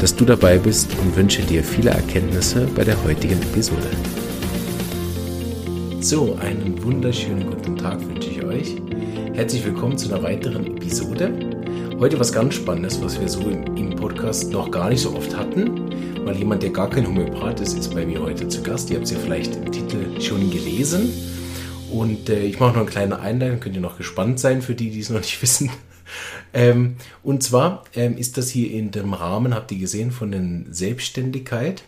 dass du dabei bist und wünsche dir viele Erkenntnisse bei der heutigen Episode. So, einen wunderschönen guten Tag wünsche ich euch. Herzlich willkommen zu einer weiteren Episode. Heute was ganz Spannendes, was wir so im, Podcast noch gar nicht so oft hatten, weil jemand, der gar kein Homöopath ist, ist bei mir heute zu Gast. Ihr habt es ja vielleicht im Titel schon gelesen. Und äh, ich mache noch eine kleine Einleitung, könnt ihr noch gespannt sein für die, die es noch nicht wissen. Ähm, und zwar ähm, ist das hier in dem Rahmen, habt ihr gesehen, von der Selbstständigkeit.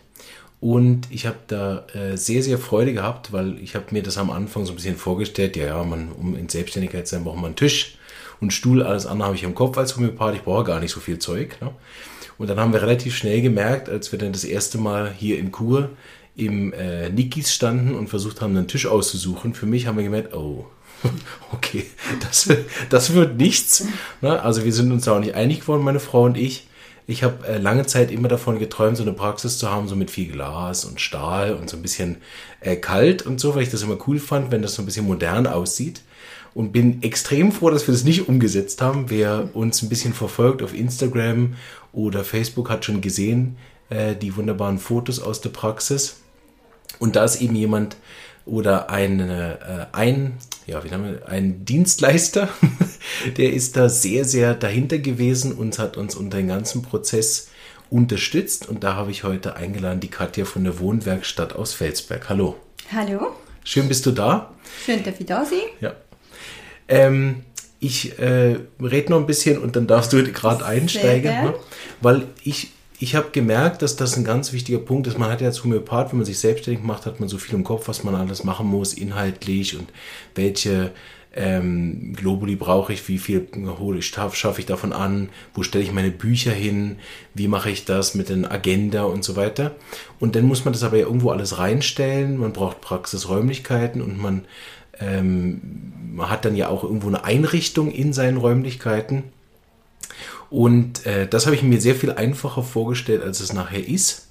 Und ich habe da äh, sehr, sehr Freude gehabt, weil ich habe mir das am Anfang so ein bisschen vorgestellt, ja, ja, man, um in Selbstständigkeit zu sein, braucht man einen Tisch und Stuhl, alles andere habe ich im Kopf als Homöopath, ich brauche gar nicht so viel Zeug. Ne? Und dann haben wir relativ schnell gemerkt, als wir dann das erste Mal hier in Kur im äh, Nikis standen und versucht haben, einen Tisch auszusuchen, für mich haben wir gemerkt, oh, okay, das, das wird nichts. Ne? Also wir sind uns da auch nicht einig geworden, meine Frau und ich. Ich habe äh, lange Zeit immer davon geträumt, so eine Praxis zu haben, so mit viel Glas und Stahl und so ein bisschen äh, kalt und so, weil ich das immer cool fand, wenn das so ein bisschen modern aussieht. Und bin extrem froh, dass wir das nicht umgesetzt haben. Wer uns ein bisschen verfolgt auf Instagram oder Facebook hat schon gesehen, äh, die wunderbaren Fotos aus der Praxis. Und da ist eben jemand oder eine, äh, ein, ja, wie haben wir, ein Dienstleister, der ist da sehr, sehr dahinter gewesen und hat uns unter den ganzen Prozess unterstützt. Und da habe ich heute eingeladen die Katja von der Wohnwerkstatt aus Felsberg. Hallo. Hallo. Schön bist du da. Schön, dass ich da sein. Ja. Ähm, ich äh, rede noch ein bisschen und dann darfst du gerade einsteigen, ne? weil ich ich habe gemerkt, dass das ein ganz wichtiger Punkt ist. Man hat ja als Homöopath, wenn man sich selbstständig macht, hat man so viel im Kopf, was man alles machen muss, inhaltlich und welche ähm, Globuli brauche ich, wie viel hole ich, schaffe ich davon an, wo stelle ich meine Bücher hin, wie mache ich das mit den Agenda und so weiter. Und dann muss man das aber ja irgendwo alles reinstellen. Man braucht Praxisräumlichkeiten und man, ähm, man hat dann ja auch irgendwo eine Einrichtung in seinen Räumlichkeiten. Und äh, das habe ich mir sehr viel einfacher vorgestellt, als es nachher ist.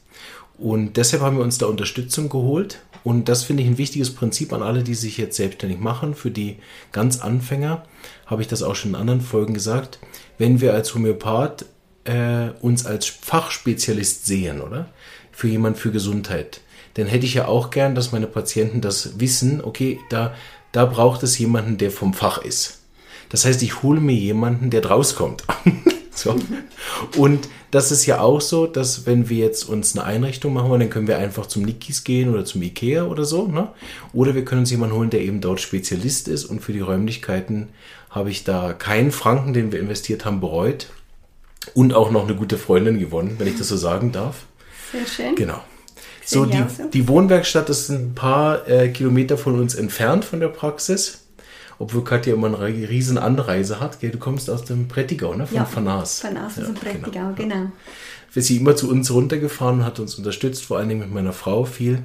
Und deshalb haben wir uns da Unterstützung geholt. Und das finde ich ein wichtiges Prinzip an alle, die sich jetzt selbstständig machen. Für die ganz Anfänger habe ich das auch schon in anderen Folgen gesagt. Wenn wir als Homöopath äh, uns als Fachspezialist sehen, oder? Für jemand für Gesundheit, dann hätte ich ja auch gern, dass meine Patienten das wissen, okay, da, da braucht es jemanden, der vom Fach ist. Das heißt, ich hole mir jemanden, der draus kommt. So. Und das ist ja auch so, dass wenn wir jetzt uns eine Einrichtung machen wollen, dann können wir einfach zum Nikis gehen oder zum Ikea oder so. Ne? Oder wir können uns jemanden holen, der eben dort Spezialist ist und für die Räumlichkeiten habe ich da keinen Franken, den wir investiert haben, bereut. Und auch noch eine gute Freundin gewonnen, wenn ich das so sagen darf. Sehr schön. Genau. So, die, die Wohnwerkstatt ist ein paar äh, Kilometer von uns entfernt von der Praxis obwohl Katja immer eine riesen Anreise hat. Gell? Du kommst aus dem Prättigau, ne? von ja, Fanas. Fanas ja, aus dem Prättigau, genau. genau. Wir sind immer zu uns runtergefahren und hat uns unterstützt, vor allen Dingen mit meiner Frau viel.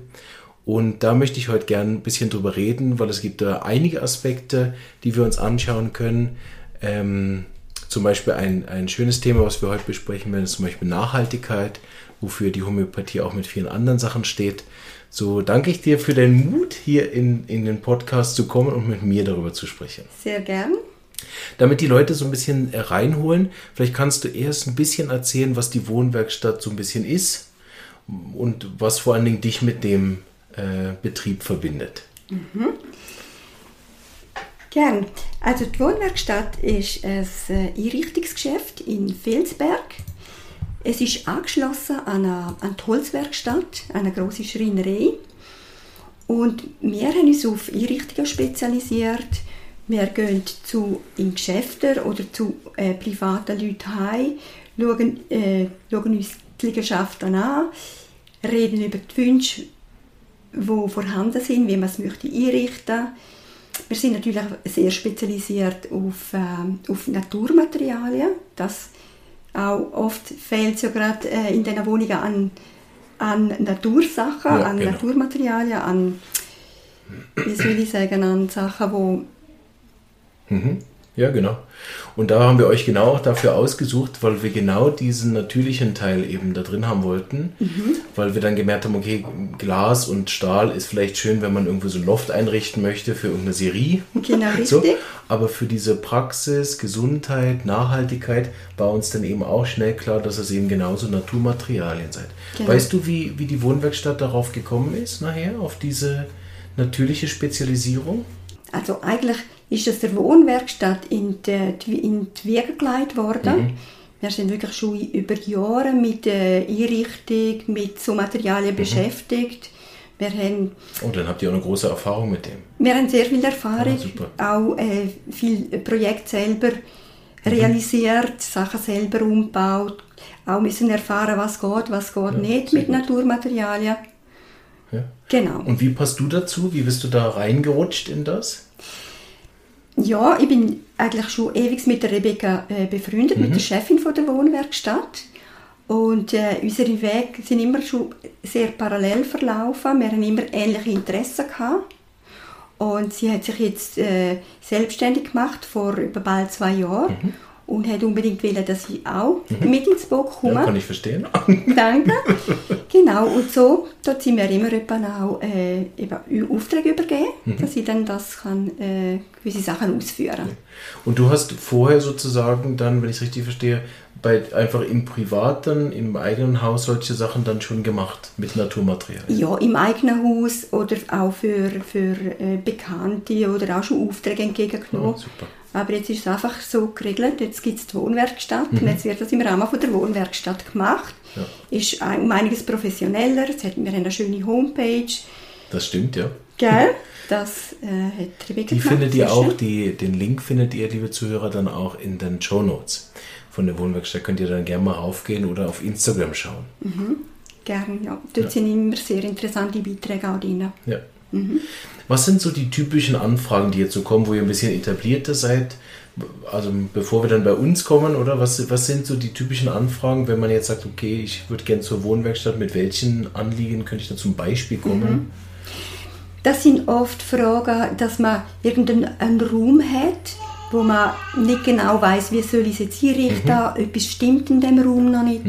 Und da möchte ich heute gerne ein bisschen drüber reden, weil es gibt da einige Aspekte, die wir uns anschauen können. Ähm, zum Beispiel ein, ein schönes Thema, was wir heute besprechen werden, ist zum Beispiel Nachhaltigkeit, wofür die Homöopathie auch mit vielen anderen Sachen steht. So danke ich dir für den Mut, hier in, in den Podcast zu kommen und mit mir darüber zu sprechen. Sehr gern. Damit die Leute so ein bisschen reinholen, vielleicht kannst du erst ein bisschen erzählen, was die Wohnwerkstatt so ein bisschen ist und was vor allen Dingen dich mit dem äh, Betrieb verbindet. Mhm. Gern. Also die Wohnwerkstatt ist ein äh, Einrichtungsgeschäft in Felsberg es ist angeschlossen an eine, an die Holzwerkstatt, eine große Schreinerei. Und wir haben uns auf Einrichtungen spezialisiert. Wir gehen zu in Geschäfte oder zu äh, privaten Leuten heim, schauen, äh, schauen uns die Liegenschaften an, reden über die Wünsche, die vorhanden sind, wie man es möchte einrichten Wir sind natürlich sehr spezialisiert auf, äh, auf Naturmaterialien. Das auch oft fehlt es ja gerade äh, in diesen Wohnungen an, an Natursachen, Ja, an genau. Naturmaterialien, an, wie soll ich sagen, an Sachen, wo Ja, genau. Und da haben wir euch genau auch dafür ausgesucht, weil wir genau diesen natürlichen Teil eben da drin haben wollten, weil wir dann gemerkt haben, okay, Glas und Stahl ist vielleicht schön, wenn man irgendwo so ein Loft einrichten möchte für irgendeine Serie. Genau, So, richtig. aber für diese Praxis, Gesundheit, Nachhaltigkeit war uns dann eben auch schnell klar, dass es eben genauso Naturmaterialien sind. Genau. Weißt du, wie, wie die Wohnwerkstatt darauf gekommen ist nachher, auf diese natürliche Spezialisierung? Also eigentlich ist das der Wohnwerkstatt in die, in die Wiege gelegt worden. Wir sind wirklich schon über Jahre mit der Einrichtung, mit so Materialien beschäftigt. Wir haben, Oh, dann habt ihr auch eine große Erfahrung mit dem. wir haben sehr viel Erfahrung, Ah, auch äh, viel Projekte selber realisiert, Sachen selber umgebaut, auch müssen erfahren, was geht, was geht nicht sehr mit gut. Naturmaterialien. Ja. Genau. Und wie passt du dazu? Wie bist du da reingerutscht in das? Ja, ich bin eigentlich schon ewig mit der Rebecca äh, befreundet, mit der Chefin von der Wohnwerkstatt. Und äh, unsere Wege sind immer schon sehr parallel verlaufen. Wir haben immer ähnliche Interessen gehabt. Und sie hat sich jetzt äh, selbstständig gemacht vor über bald zwei Jahren und hat unbedingt wollen, dass ich auch mit ins Boot komme. Ja, kann ich verstehen. Danke. genau, und so dort sind wir immer jemanden auch äh, eben Aufträge übergeben, dass ich dann das kann, äh, gewisse Sachen ausführen Und du hast vorher sozusagen dann, wenn ich es richtig verstehe, bei, einfach im Privaten, im eigenen Haus solche Sachen dann schon gemacht mit Naturmaterial. Ja, im eigenen Haus oder auch für, für äh, Bekannte oder auch schon Aufträge entgegengenommen. Oh, super. Aber jetzt ist es einfach so geregelt, jetzt gibt es die Wohnwerkstatt Mhm. und jetzt wird das im Rahmen von der Wohnwerkstatt gemacht. Ist ein- um einiges professioneller, jetzt hat, wir haben eine schöne Homepage, Das stimmt, ja. gell? Das äh, hat Rebecca Die gemacht, findet ihr auch, die, den Link findet ihr, liebe Zuhörer, dann auch in den Show Notes von der Wohnwerkstatt. Könnt ihr dann gerne mal raufgehen oder auf Instagram schauen. Gern, ja. Dort sind immer sehr interessante Beiträge auch drin. Ja. Was sind so die typischen Anfragen, die jetzt so kommen, wo ihr ein bisschen etablierter seid? Also bevor wir dann bei uns kommen, oder was, was sind so die typischen Anfragen, wenn man jetzt sagt, okay, ich würde gerne zur Wohnwerkstatt, mit welchen Anliegen könnte ich da zum Beispiel kommen? Das sind oft Fragen, dass man irgendeinen Raum hat, wo man nicht genau weiß, wie soll ich es jetzt einrichten, etwas stimmt in dem Raum noch nicht,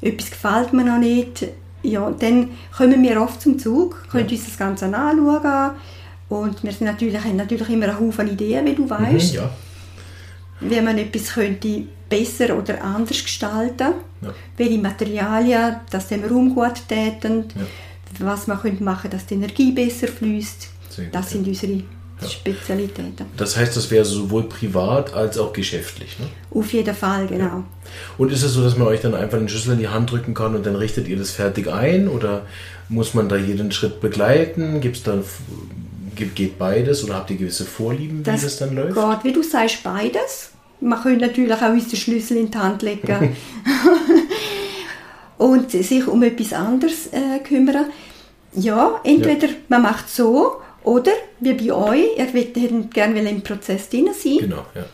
etwas gefällt mir noch nicht. Ja, dann kommen wir oft zum Zug, können uns das Ganze anschauen und wir sind natürlich, haben natürlich immer einen Haufen Ideen, wie du weißt, Mhm, ja. wie man etwas könnte besser oder anders gestalten Ja. welche Materialien das dem Raum gut täten, Ja. was man könnte machen, dass die Energie besser fließt. Das sind ja. unsere Spezialitäten. Das heißt, das wäre sowohl privat als auch geschäftlich. Ne? Auf jeden Fall, genau. Und ist es so, dass man euch dann einfach den Schlüssel in die Hand drücken kann und dann richtet ihr das fertig ein? Oder muss man da jeden Schritt begleiten? Gibt's da, ge- geht beides oder habt ihr gewisse Vorlieben, wie das dann läuft? Geht, wie du sagst, beides. Man könnte natürlich auch uns den Schlüssel in die Hand legen und sich um etwas anderes äh, kümmern. Ja, entweder man macht so oder wie bei euch, ihr würdet gerne im Prozess drin sein. Genau, ja.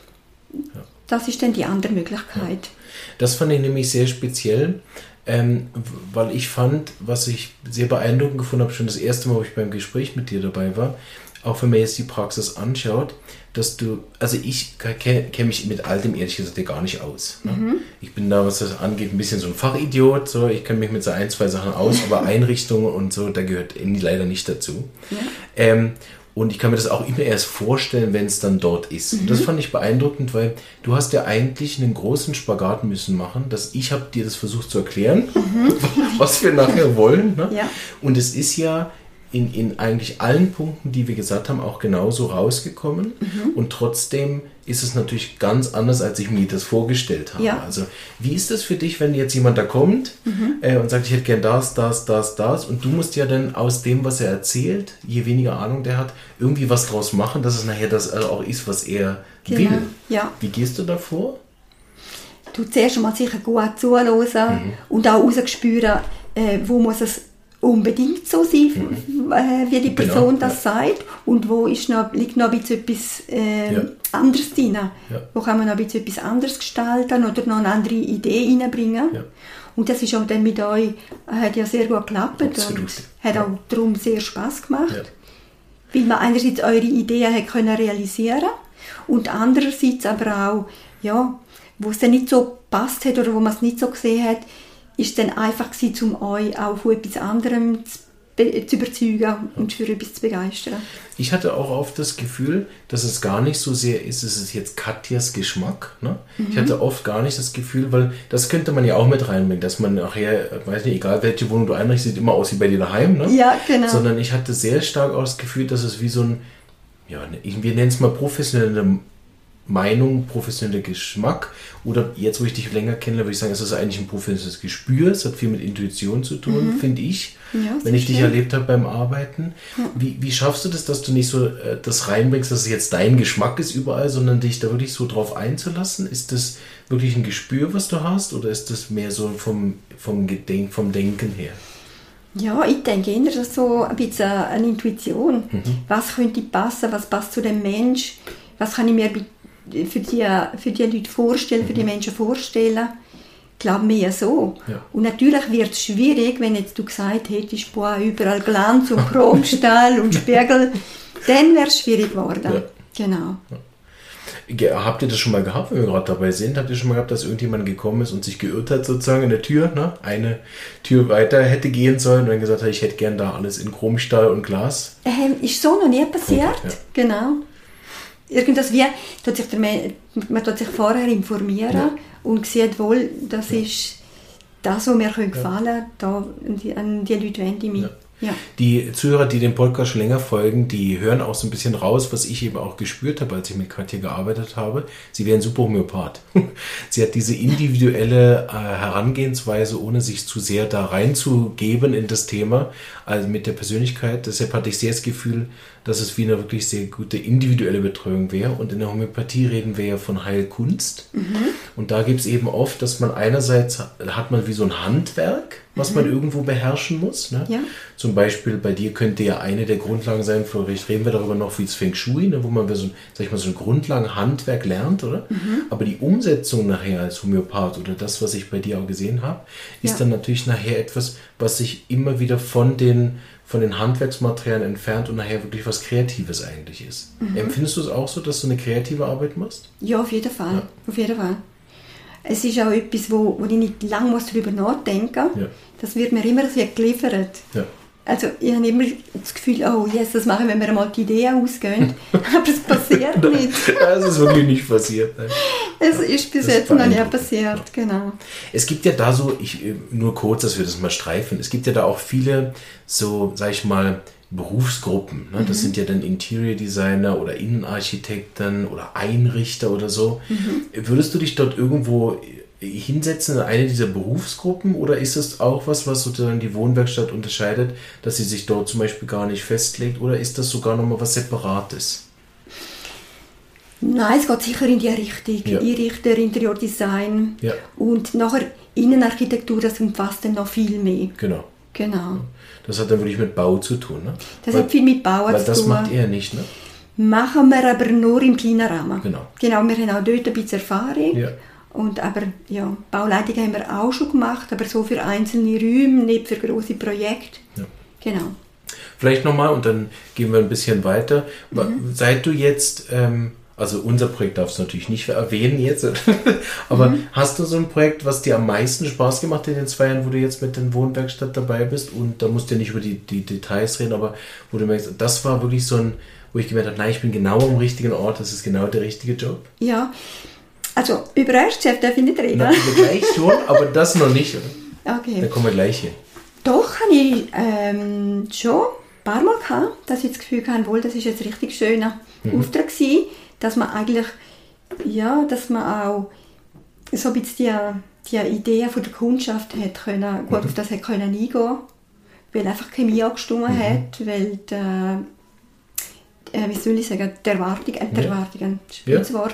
Das ist dann die andere Möglichkeit. Das fand ich nämlich sehr speziell, ähm, weil ich fand, was ich sehr beeindruckend gefunden habe, schon das erste Mal, wo ich beim Gespräch mit dir dabei war, auch wenn man jetzt die Praxis anschaut, dass du, also ich kenne kenn mich mit all dem ehrlich gesagt ja gar nicht aus. Ne? Ich bin da, was das angeht, ein bisschen so ein Fachidiot, so ich kenne mich mit so ein, zwei Sachen aus, aber Einrichtungen und so, da gehört Andy leider nicht dazu. Ähm, und ich kann mir das auch immer erst vorstellen, wenn es dann dort ist. Und das fand ich beeindruckend, weil du hast ja eigentlich einen großen Spagat müssen machen, dass ich habe dir das versucht zu erklären, was wir nachher wollen. Ne? Ja. Und es ist ja in, in eigentlich allen Punkten, die wir gesagt haben, auch genauso rausgekommen. Und trotzdem ist es natürlich ganz anders, als ich mir das vorgestellt habe. Ja. Also wie ist das für dich, wenn jetzt jemand da kommt äh, und sagt, ich hätte gern das, das, das, das und du musst ja dann aus dem, was er erzählt, je weniger Ahnung der hat, irgendwie was draus machen, dass es nachher das auch ist, was er Genau, will. ja. Wie gehst du da vor? du zuerst einmal sicher gut zuhören und auch rausspüren, äh, wo muss es unbedingt so sein, äh, wie die Genau, Person das sagt und wo ist noch, liegt noch ein bisschen etwas äh, Ja. anderes drin. Ja. Wo kann man noch ein bisschen etwas anderes gestalten oder noch eine andere Idee reinbringen. Ja. Und das ist auch dann mit euch, hat ja sehr gut geklappt Absolut. und hat auch darum sehr Spaß gemacht. Ja. Weil man einerseits eure Ideen hat können realisieren und andererseits aber auch, ja, wo es dann nicht so passt hat oder wo man es nicht so gesehen hat, ist dann einfach gewesen, um euch auch von etwas anderem zu, zu überzeugen und für etwas zu begeistern. Ich hatte auch oft das Gefühl, dass es gar nicht so sehr ist, es ist jetzt Katjas Geschmack. Ne? Ich hatte oft gar nicht das Gefühl, weil das könnte man ja auch mit reinbringen, dass man nachher, weiß nicht, egal welche Wohnung du einrichtest, sieht immer aus wie bei dir daheim. Ne? Ja, genau. Sondern ich hatte sehr stark auch das Gefühl, dass es wie so ein, ja, ne, wir nennen es mal professionelle Meinung, professioneller Geschmack. Oder jetzt, wo ich dich länger kenne, würde ich sagen, es ist eigentlich ein professionelles Gespür. Es hat viel mit Intuition zu tun, finde ich. Mhm. Ja, wenn ich dich sicher. erlebt habe beim Arbeiten. Wie, wie schaffst du das, dass du nicht so äh, das reinbringst, dass es jetzt dein Geschmack ist überall, sondern dich da wirklich so drauf einzulassen? Ist das wirklich ein Gespür, was du hast? Oder ist das mehr so vom, vom, Gedenk, vom Denken her? Ja, ich denke eher das so ein bisschen eine Intuition. Mhm. Was könnte passen, was passt zu dem Mensch, was kann ich mir bei- für die, für die Leute vorstellen, für die Menschen vorstellen. Ich glaube mehr so. Mhm. Ja. Und natürlich wird es schwierig, wenn jetzt du gesagt hättest, boah, überall Glanz und Chromstahl und Spiegel, dann wäre es schwierig geworden. Ja. Genau. Ge- Habt ihr das schon mal gehabt, wenn wir gerade dabei sind? Habt ihr schon mal gehabt, dass irgendjemand gekommen ist und sich geirrt hat sozusagen in der Tür, ne? eine Tür weiter hätte gehen sollen und dann gesagt hat, ich hätte gern da alles in Chromstahl und Glas? Ähm, ist so noch nie passiert. Okay, ja. Genau. Irgendwas wie, tut sich der, man tut sich vorher informieren Ja. und sieht wohl, das ist das, was mir könnte gefallen da an die, an die Leute wende ich mich. Ja. Ja. Die Zuhörer, die dem Podcast schon länger folgen, die hören auch so ein bisschen raus, was ich eben auch gespürt habe, als ich mit Katja gearbeitet habe. Sie wäre ein super Homöopath. Sie hat diese individuelle äh, Herangehensweise, ohne sich zu sehr da reinzugeben in das Thema, also mit der Persönlichkeit. Deshalb hatte ich sehr das Gefühl, dass es wie eine wirklich sehr gute individuelle Betreuung wäre. Und in der Homöopathie reden wir ja von Heilkunst. Und da gibt es eben oft, dass man einerseits hat man wie so ein Handwerk, was man irgendwo beherrschen muss. Ne? Ja. Zum Beispiel bei dir könnte ja eine der Grundlagen sein, vielleicht reden wir darüber noch wie das Feng Shui, ne, wo man so, ein- sag ich mal, so ein Grundlagenhandwerk lernt, oder? Aber die Umsetzung nachher als Homöopath oder das, was ich bei dir auch gesehen habe, ist Ja. dann natürlich nachher etwas, was sich immer wieder von den, von den Handwerksmaterialien entfernt und nachher wirklich was Kreatives eigentlich ist. Empfindest du es auch so, dass du eine kreative Arbeit machst? ja, auf jeden Fall. Ja. Auf jeden Fall. Es ist auch etwas, wo, wo ich nicht lange muss darüber nachdenken muss. Ja. Das wird mir immer sehr geliefert. Ja. Also ich habe immer das Gefühl, oh yes, das machen wir, wenn mir mal die Idee ausgehen. Aber es passiert nicht. Das ist wirklich nicht passiert. Ne? Es ist bis Das ist jetzt noch beeindruckend. passiert, genau. Es gibt ja da so, ich, äh, nur kurz, dass wir das mal streifen, es gibt ja da auch viele so, sag ich mal, Berufsgruppen. Ne? Das sind ja dann Interior Designer oder Innenarchitekten oder Einrichter oder so. Würdest du dich dort irgendwo hinsetzen in eine dieser Berufsgruppen oder ist das auch was, was sozusagen die Wohnwerkstatt unterscheidet, dass sie sich dort zum Beispiel gar nicht festlegt oder ist das sogar nochmal was Separates? Nein, es geht sicher in die Richtung. Ja. Einrichter, Interiordesign Ja. und nachher Innenarchitektur, das umfasst dann noch viel mehr. Genau. Genau. Das hat dann wirklich mit Bau zu tun. Ne? Das weil, hat viel mit weil zu das tun. macht er nicht, ne? Machen wir aber nur im kleinen Rahmen. Genau. Genau, wir haben auch dort ein bisschen Erfahrung. Ja. Und aber ja, Bauleitung haben wir auch schon gemacht, aber so für einzelne Räume, nicht für große Projekte. Ja. Genau. Vielleicht nochmal und dann gehen wir ein bisschen weiter. Wa- Seit du jetzt, ähm, also unser Projekt darfst du natürlich nicht erwähnen jetzt, aber hast du so ein Projekt, was dir am meisten Spaß gemacht hat in den zwei Jahren, wo du jetzt mit der Wohnwerkstatt dabei bist und da musst du ja nicht über die, die Details reden, aber wo du merkst, das war wirklich so ein, wo ich gemerkt habe, nein, ich bin genau am richtigen Ort, das ist genau der richtige Job. Ja, also über Erstchef darf ich nicht reden. Na, gleich schon, aber das noch nicht. Oder? Okay. Da kommen wir gleich hin. Doch, habe ich ähm, schon ein paar Mal gehabt, dass ich das Gefühl hatte, wohl, das ist jetzt ein richtig schöner Auftrag gewesen, dass man eigentlich, ja, dass man auch so ein bisschen die, die Idee von der Kundschaft hat können, gut auf das hat können eingehen, weil einfach Chemie angestimmt hat, weil die, äh, wie soll ich sagen, die Erwartung, äh, die. Erwartung, das Ja.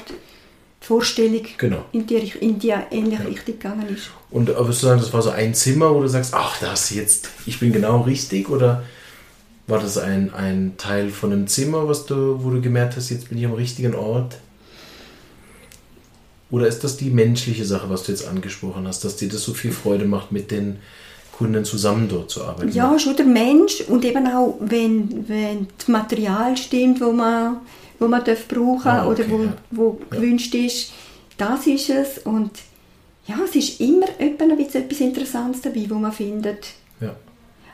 Vorstellung Genau. in, die, in die ähnliche Richtung gegangen ist. Und äh, würdest du sagen, das war so ein Zimmer, wo du sagst, ach, das jetzt, ich bin genau richtig? Oder war das ein, ein Teil von einem Zimmer, was du, wo du gemerkt hast, jetzt bin ich am richtigen Ort? Oder ist das die menschliche Sache, was du jetzt angesprochen hast, dass dir das so viel Freude macht, mit den Kunden zusammen dort zu arbeiten? Ja, schon der Mensch und eben auch, wenn, wenn das Material stimmt, wo man, wo man darf brauchen Ah, okay, oder wo, ja. wo gewünscht ist, das ist es. Und ja, es ist immer etwas Interessantes dabei, wo man findet. Ja.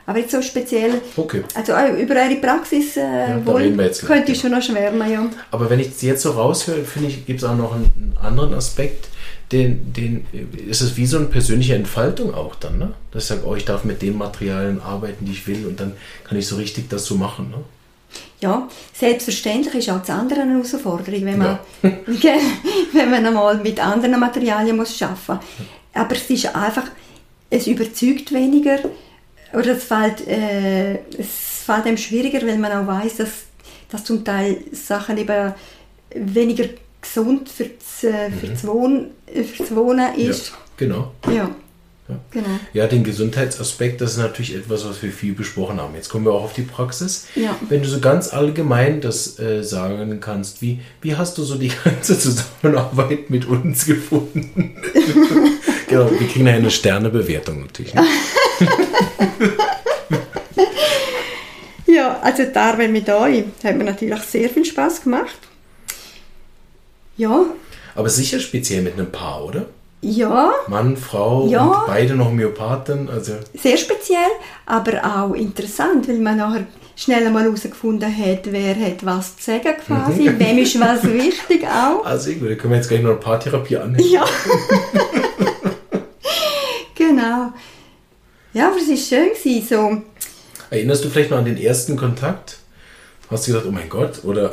Aber jetzt so speziell, Okay. also auch über eure Praxis äh, da wohl, könnte ich schon noch schwärmen, ja. Aber wenn ich es jetzt so raushöre, finde ich, gibt es auch noch einen, einen anderen Aspekt, den, den ist es wie so eine persönliche Entfaltung auch dann, ne? Dass ich sage, oh, ich darf mit den Materialien arbeiten, die ich will und dann kann ich so richtig das so machen, ne? Ja, selbstverständlich ist auch das andere eine Herausforderung, wenn man, Gell? wenn man einmal mit anderen Materialien muss arbeiten muss. Aber es ist einfach, es überzeugt weniger oder es fällt, äh, es fällt einem schwieriger, weil man auch weiß, dass, dass zum Teil Sachen eben weniger gesund für das, äh, für das, Wohnen, äh, für das Wohnen ist. Ja, genau. Ja, Ja. genau. Ja, den Gesundheitsaspekt, das ist natürlich etwas, was wir viel besprochen haben. Jetzt kommen wir auch auf die Praxis. Ja. Wenn du so ganz allgemein das äh, sagen kannst, wie, wie hast du so die ganze Zusammenarbeit mit uns gefunden? genau, wir kriegen ja eine Sternebewertung natürlich. Ne? Ja, also die Arbeit mit euch hat mir natürlich sehr viel Spaß gemacht. Ja, Aber sicher speziell mit einem Paar, oder? Ja, Mann, Frau Ja. und beide noch Homöopathen. Also, sehr speziell, aber auch interessant, weil man nachher schnell einmal herausgefunden hat, wer hat was zu sagen quasi, wem ist was wichtig auch. also gut, da können wir jetzt gleich noch eine Paartherapie annehmen. Ja. genau. Ja, aber es war schön, gewesen, so. Erinnerst du vielleicht noch an den ersten Kontakt? Hast du gedacht, oh mein Gott, oder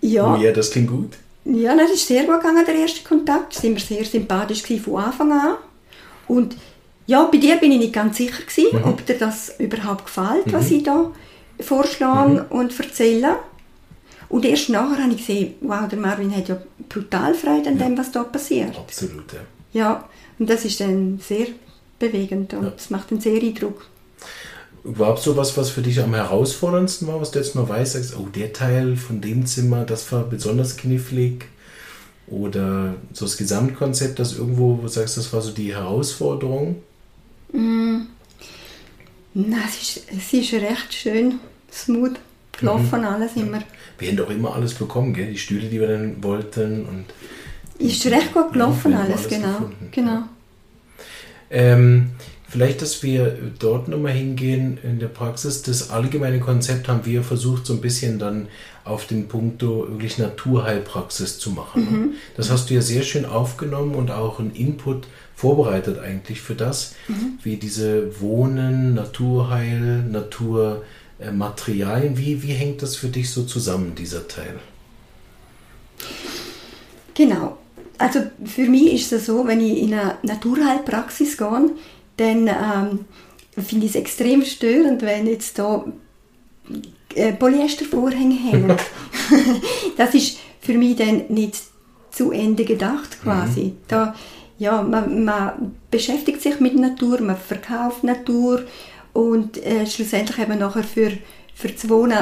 Ja. oh ja, das klingt gut? Ja, das ist sehr gut gegangen, der erste Kontakt. Sind wir sehr sympathisch von Anfang an. Und ja, bei dir bin ich nicht ganz sicher gewesen, ob dir das überhaupt gefällt, was ich da vorschlage und erzähle. Und erst nachher habe ich gesehen, wow, der Marvin hat ja brutal Freude an dem, was da passiert. Absolut, ja. Ja, und das ist dann sehr bewegend und es macht einen sehr Eindruck. Überhaupt so was, was für dich am herausforderndsten war, was du jetzt noch weißt, sagst, oh, der Teil von dem Zimmer, das war besonders knifflig? Oder so das Gesamtkonzept, das irgendwo, wo du sagst, das war so die Herausforderung? Na, es ist, es ist recht schön, smooth gelaufen, alles immer. Wir haben doch immer alles bekommen, gell? Die Stühle, die wir dann wollten und Ist recht gut gelaufen, alles, alles genau. gefunden. genau. Ähm, vielleicht, dass wir dort nochmal hingehen in der Praxis. Das allgemeine Konzept haben wir versucht, so ein bisschen dann auf den Punkt wirklich Naturheilpraxis zu machen. ne? Das hast du ja sehr schön aufgenommen und auch einen Input vorbereitet eigentlich für das, wie diese Wohnen, Naturheil, Naturmaterialien, wie, wie hängt das für dich so zusammen, dieser Teil? Genau. Also für mich ist es so, wenn ich in eine Naturheilpraxis gehe, dann ähm, finde ich es extrem störend, wenn jetzt da äh, Polyestervorhänge hängen. das ist für mich dann nicht zu Ende gedacht quasi. Da, ja, man, man beschäftigt sich mit Natur, man verkauft Natur und äh, schlussendlich eben nachher für, für das Wohnen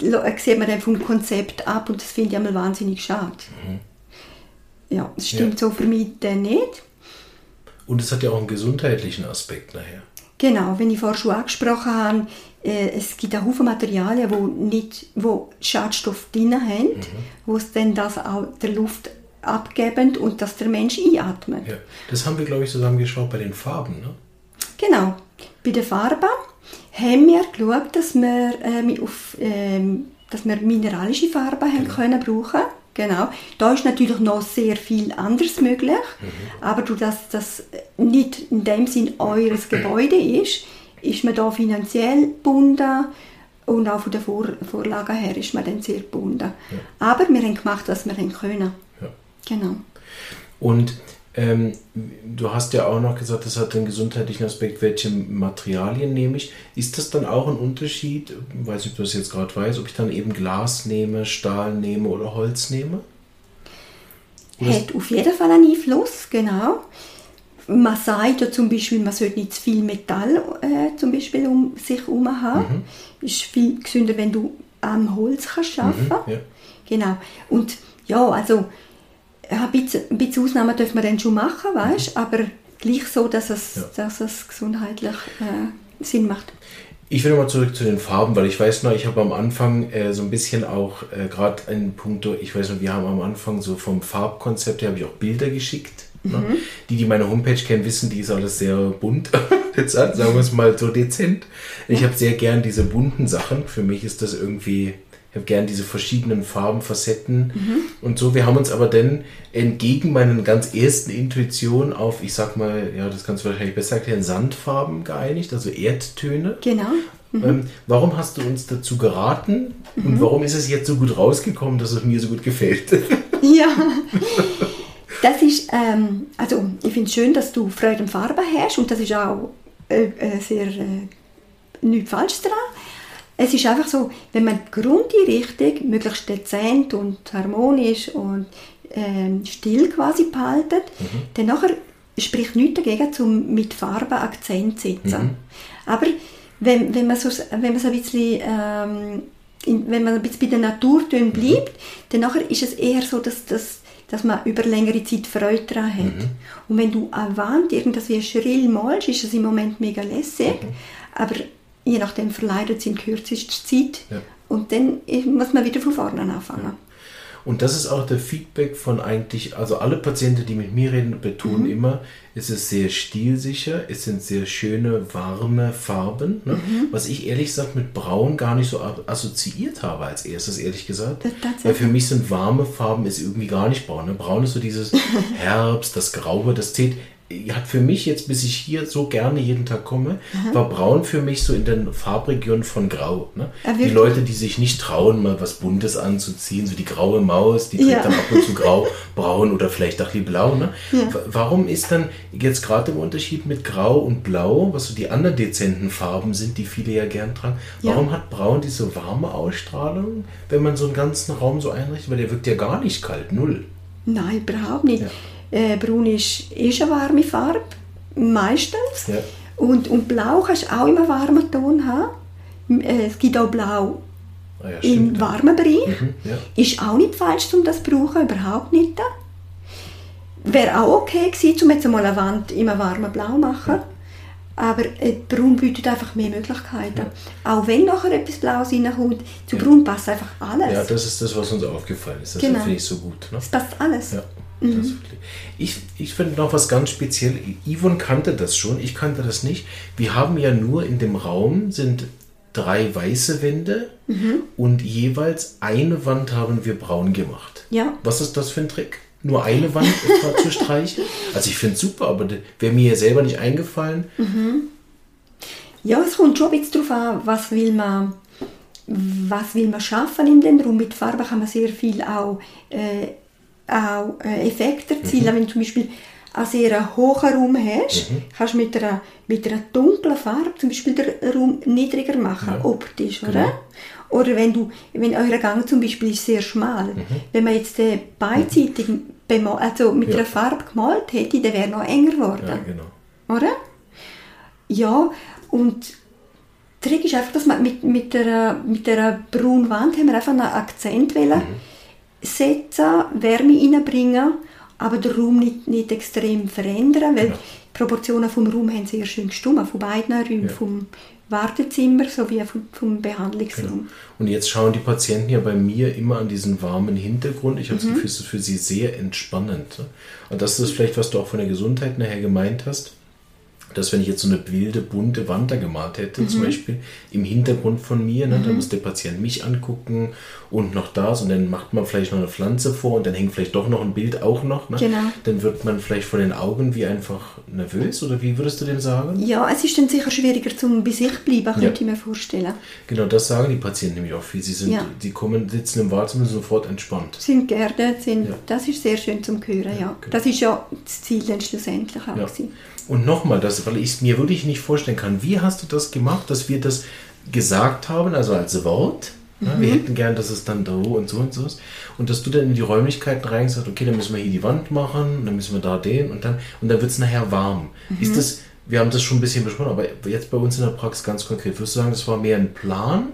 äh, sieht man dann vom Konzept ab und das finde ich einmal wahnsinnig schade. Ja, das stimmt so für mich dann nicht. Und es hat ja auch einen gesundheitlichen Aspekt nachher. Genau, wenn ich vorher schon angesprochen habe, äh, es gibt auch Haufen Materialien, wo nicht, wo Schadstoff drin haben, wo es dann das auch der Luft abgeben und dass der Mensch einatmet. Ja. Das haben wir, glaube ich, zusammen geschaut bei den Farben, ne? Genau. Bei der Farbe haben wir geschaut, dass wir, ähm, auf, ähm, dass wir mineralische Farben haben können brauchen Genau. Da ist natürlich noch sehr viel anderes möglich, aber durch das das nicht in dem Sinn eures Gebäude ist, ist man da finanziell gebunden und auch von der Vor Vorlage her ist man dann sehr gebunden. Aber wir haben gemacht, was wir können. Ja. Genau. Und ähm, du hast ja auch noch gesagt, das hat einen gesundheitlichen Aspekt, welche Materialien nehme ich. Ist das dann auch ein Unterschied, weiß nicht, ob du das jetzt gerade weißt, ob ich dann eben Glas nehme, Stahl nehme oder Holz nehme? Oder Hat auf jeden Fall einen Einfluss, genau. Man sagt ja zum Beispiel, man sollte nicht zu viel Metall äh, zum Beispiel um sich herum haben. ist viel gesünder, wenn du am Holz kannst arbeiten ja. Genau. Und ja, also Ja, ein bisschen, ein bisschen Ausnahmen dürfen wir dann schon machen, weißt aber gleich so, dass es, Ja. dass es gesundheitlich äh, Sinn macht. Ich will mal zurück zu den Farben, weil ich weiß noch, ich habe am Anfang äh, so ein bisschen auch äh, gerade einen Punkt, ich weiß noch, wir haben am Anfang so vom Farbkonzept her habe ich auch Bilder geschickt. Ne? Die, die meine Homepage kennen, wissen, die ist alles sehr bunt. Jetzt sagen wir es mal so dezent. Ich habe sehr gern diese bunten Sachen. Für mich ist das irgendwie, ich habe gern diese verschiedenen Farben, Facetten und so. Wir haben uns aber dann entgegen meinen ganz ersten Intuitionen auf, ich sag mal, ja, das kannst du wahrscheinlich besser erklären, Sandfarben geeinigt, also Erdtöne. Genau. Ähm, warum hast du uns dazu geraten und warum ist es jetzt so gut rausgekommen, dass es mir so gut gefällt? Ja, das ist, ähm, also ich finde es schön, dass du Freude an Farben hast und das ist auch äh, äh, sehr, äh, nichts falsch daran. Es ist einfach so, wenn man die Grundeinrichtung möglichst dezent und harmonisch und ähm, still quasi behaltet, dann nachher spricht nichts dagegen, um mit Farben Akzent zu setzen. Aber wenn, wenn man so, wenn man so ein bisschen ähm, in, wenn man ein bisschen bei den Naturtönen bleibt, dann nachher ist es eher so, dass, dass, dass man über längere Zeit Freude daran hat. Und wenn du an Wand irgendwas wie schrill malst, ist es im Moment mega lässig, aber je nachdem verleidet es in kürzester Zeit Ja. und dann muss man wieder von vorne anfangen. Und das ist auch der Feedback von eigentlich, also alle Patienten, die mit mir reden, betonen immer, es ist sehr stilsicher, es sind sehr schöne, warme Farben, ne? was ich ehrlich gesagt mit Braun gar nicht so assoziiert habe als erstes, ehrlich gesagt. Weil für mich sind warme Farben ist irgendwie gar nicht braun. Ne? Braun ist so dieses Herbst, das Graue, das zählt. Hat für mich jetzt, bis ich hier so gerne jeden Tag komme, war Braun für mich so in den Farbregionen von Grau. Ne? Ah, die? Leute, die sich nicht trauen, mal was Buntes anzuziehen, so die graue Maus, die trägt Ja. dann ab und zu grau, braun oder vielleicht auch blau. Ne? W- Warum ist dann jetzt gerade im Unterschied mit Grau und Blau, was so die anderen dezenten Farben sind, die viele ja gern tragen, Ja. warum hat Braun diese warme Ausstrahlung, wenn man so einen ganzen Raum so einrichtet? Weil der wirkt ja gar nicht kalt, null. Nein, überhaupt nicht. Ja. Äh, Braun ist, ist eine warme Farbe, meistens. Ja. Und, und Blau kannst du auch immer warmen Ton haben. Äh, Es gibt auch Blau Ah, ja, im ja. warmen Bereich. Mhm, ja. Ist auch nicht falsch, um das zu brauchen, überhaupt nicht. Wäre auch okay gewesen, um jetzt einmal eine Wand immer warmen Blau zu machen. Aber äh, Braun bietet einfach mehr Möglichkeiten. Auch wenn nachher etwas Blaues reinkommt, zu Braun passt einfach alles. ja, das ist das, was uns aufgefallen ist. Das Genau. finde ich so gut. Ne? es passt alles. Ja, wirklich. Ich, ich finde noch was ganz speziell. Yvonne kannte das schon, ich kannte das nicht. Wir haben ja nur in dem Raum sind drei weiße Wände und jeweils eine Wand haben wir braun gemacht. Ja. Was ist das für ein Trick? Nur eine Wand zu streichen? Also ich finde es super, aber wäre mir ja selber nicht eingefallen. Ja, es kommt schon ein bisschen darauf an, was will man, was will man schaffen in dem Raum. Mit Farbe kann man sehr viel auch, äh, auch äh, Effekte erzielen. Wenn du zum Beispiel einen sehr hohen Raum hast, kannst du mit einer, mit einer dunklen Farbe zum Beispiel den Raum niedriger machen, optisch, oder? Oder wenn du, wenn euer Gang zum Beispiel ist sehr schmal, wenn man jetzt äh, beidseitig bema- also mit Ja. einer Farbe gemalt hätte, dann wäre noch enger geworden. Ja, genau. Oder? Ja, und der Trick ist einfach, dass man mit, mit, der, mit der braunen Wand haben wir einfach einen Akzent wollen setzen, Wärme reinbringen, aber den Raum nicht, nicht extrem verändern, weil Ja. die Proportionen vom Raum haben sehr schön gestimmt, von beiden Räumen, Ja. vom Wartezimmer sowie vom, vom Behandlungsraum. Und jetzt schauen die Patienten ja bei mir immer an diesen warmen Hintergrund. Ich habe das Gefühl, es ist für sie sehr entspannend. ne? Und das ist vielleicht, was du auch von der Gesundheit nachher gemeint hast, dass wenn ich jetzt so eine wilde, bunte Wand da gemalt hätte, zum Beispiel im Hintergrund von mir, ne, dann muss der Patient mich angucken und noch das und dann macht man vielleicht noch eine Pflanze vor und dann hängt vielleicht doch noch ein Bild auch noch. Ne? Genau. Dann wird man vielleicht von den Augen wie einfach nervös oder wie würdest du dem sagen? Ja, es ist dann sicher schwieriger zum bei sich bleiben, könnte ich mir vorstellen. Genau, das sagen die Patienten nämlich auch viel. Sie sind, Ja. die kommen, sitzen im Wartezimmer und sind sofort entspannt. sind geerdet, sind, Ja. das ist sehr schön zum Hören, ja. genau. Das ist ja das Ziel dann schlussendlich auch Ja. gewesen. Und nochmal, das, weil ich es mir wirklich nicht vorstellen kann, wie hast du das gemacht, dass wir das gesagt haben, also als Wort? Mhm. wir hätten gern, dass es dann da und so und so ist. Und dass du dann in die Räumlichkeiten reingesagt, okay, dann müssen wir hier die Wand machen, dann müssen wir da den und dann und dann wird es nachher warm. Mhm. Ist das, wir haben das schon ein bisschen besprochen, aber jetzt bei uns in der Praxis ganz konkret, würdest du sagen, das war mehr ein Plan,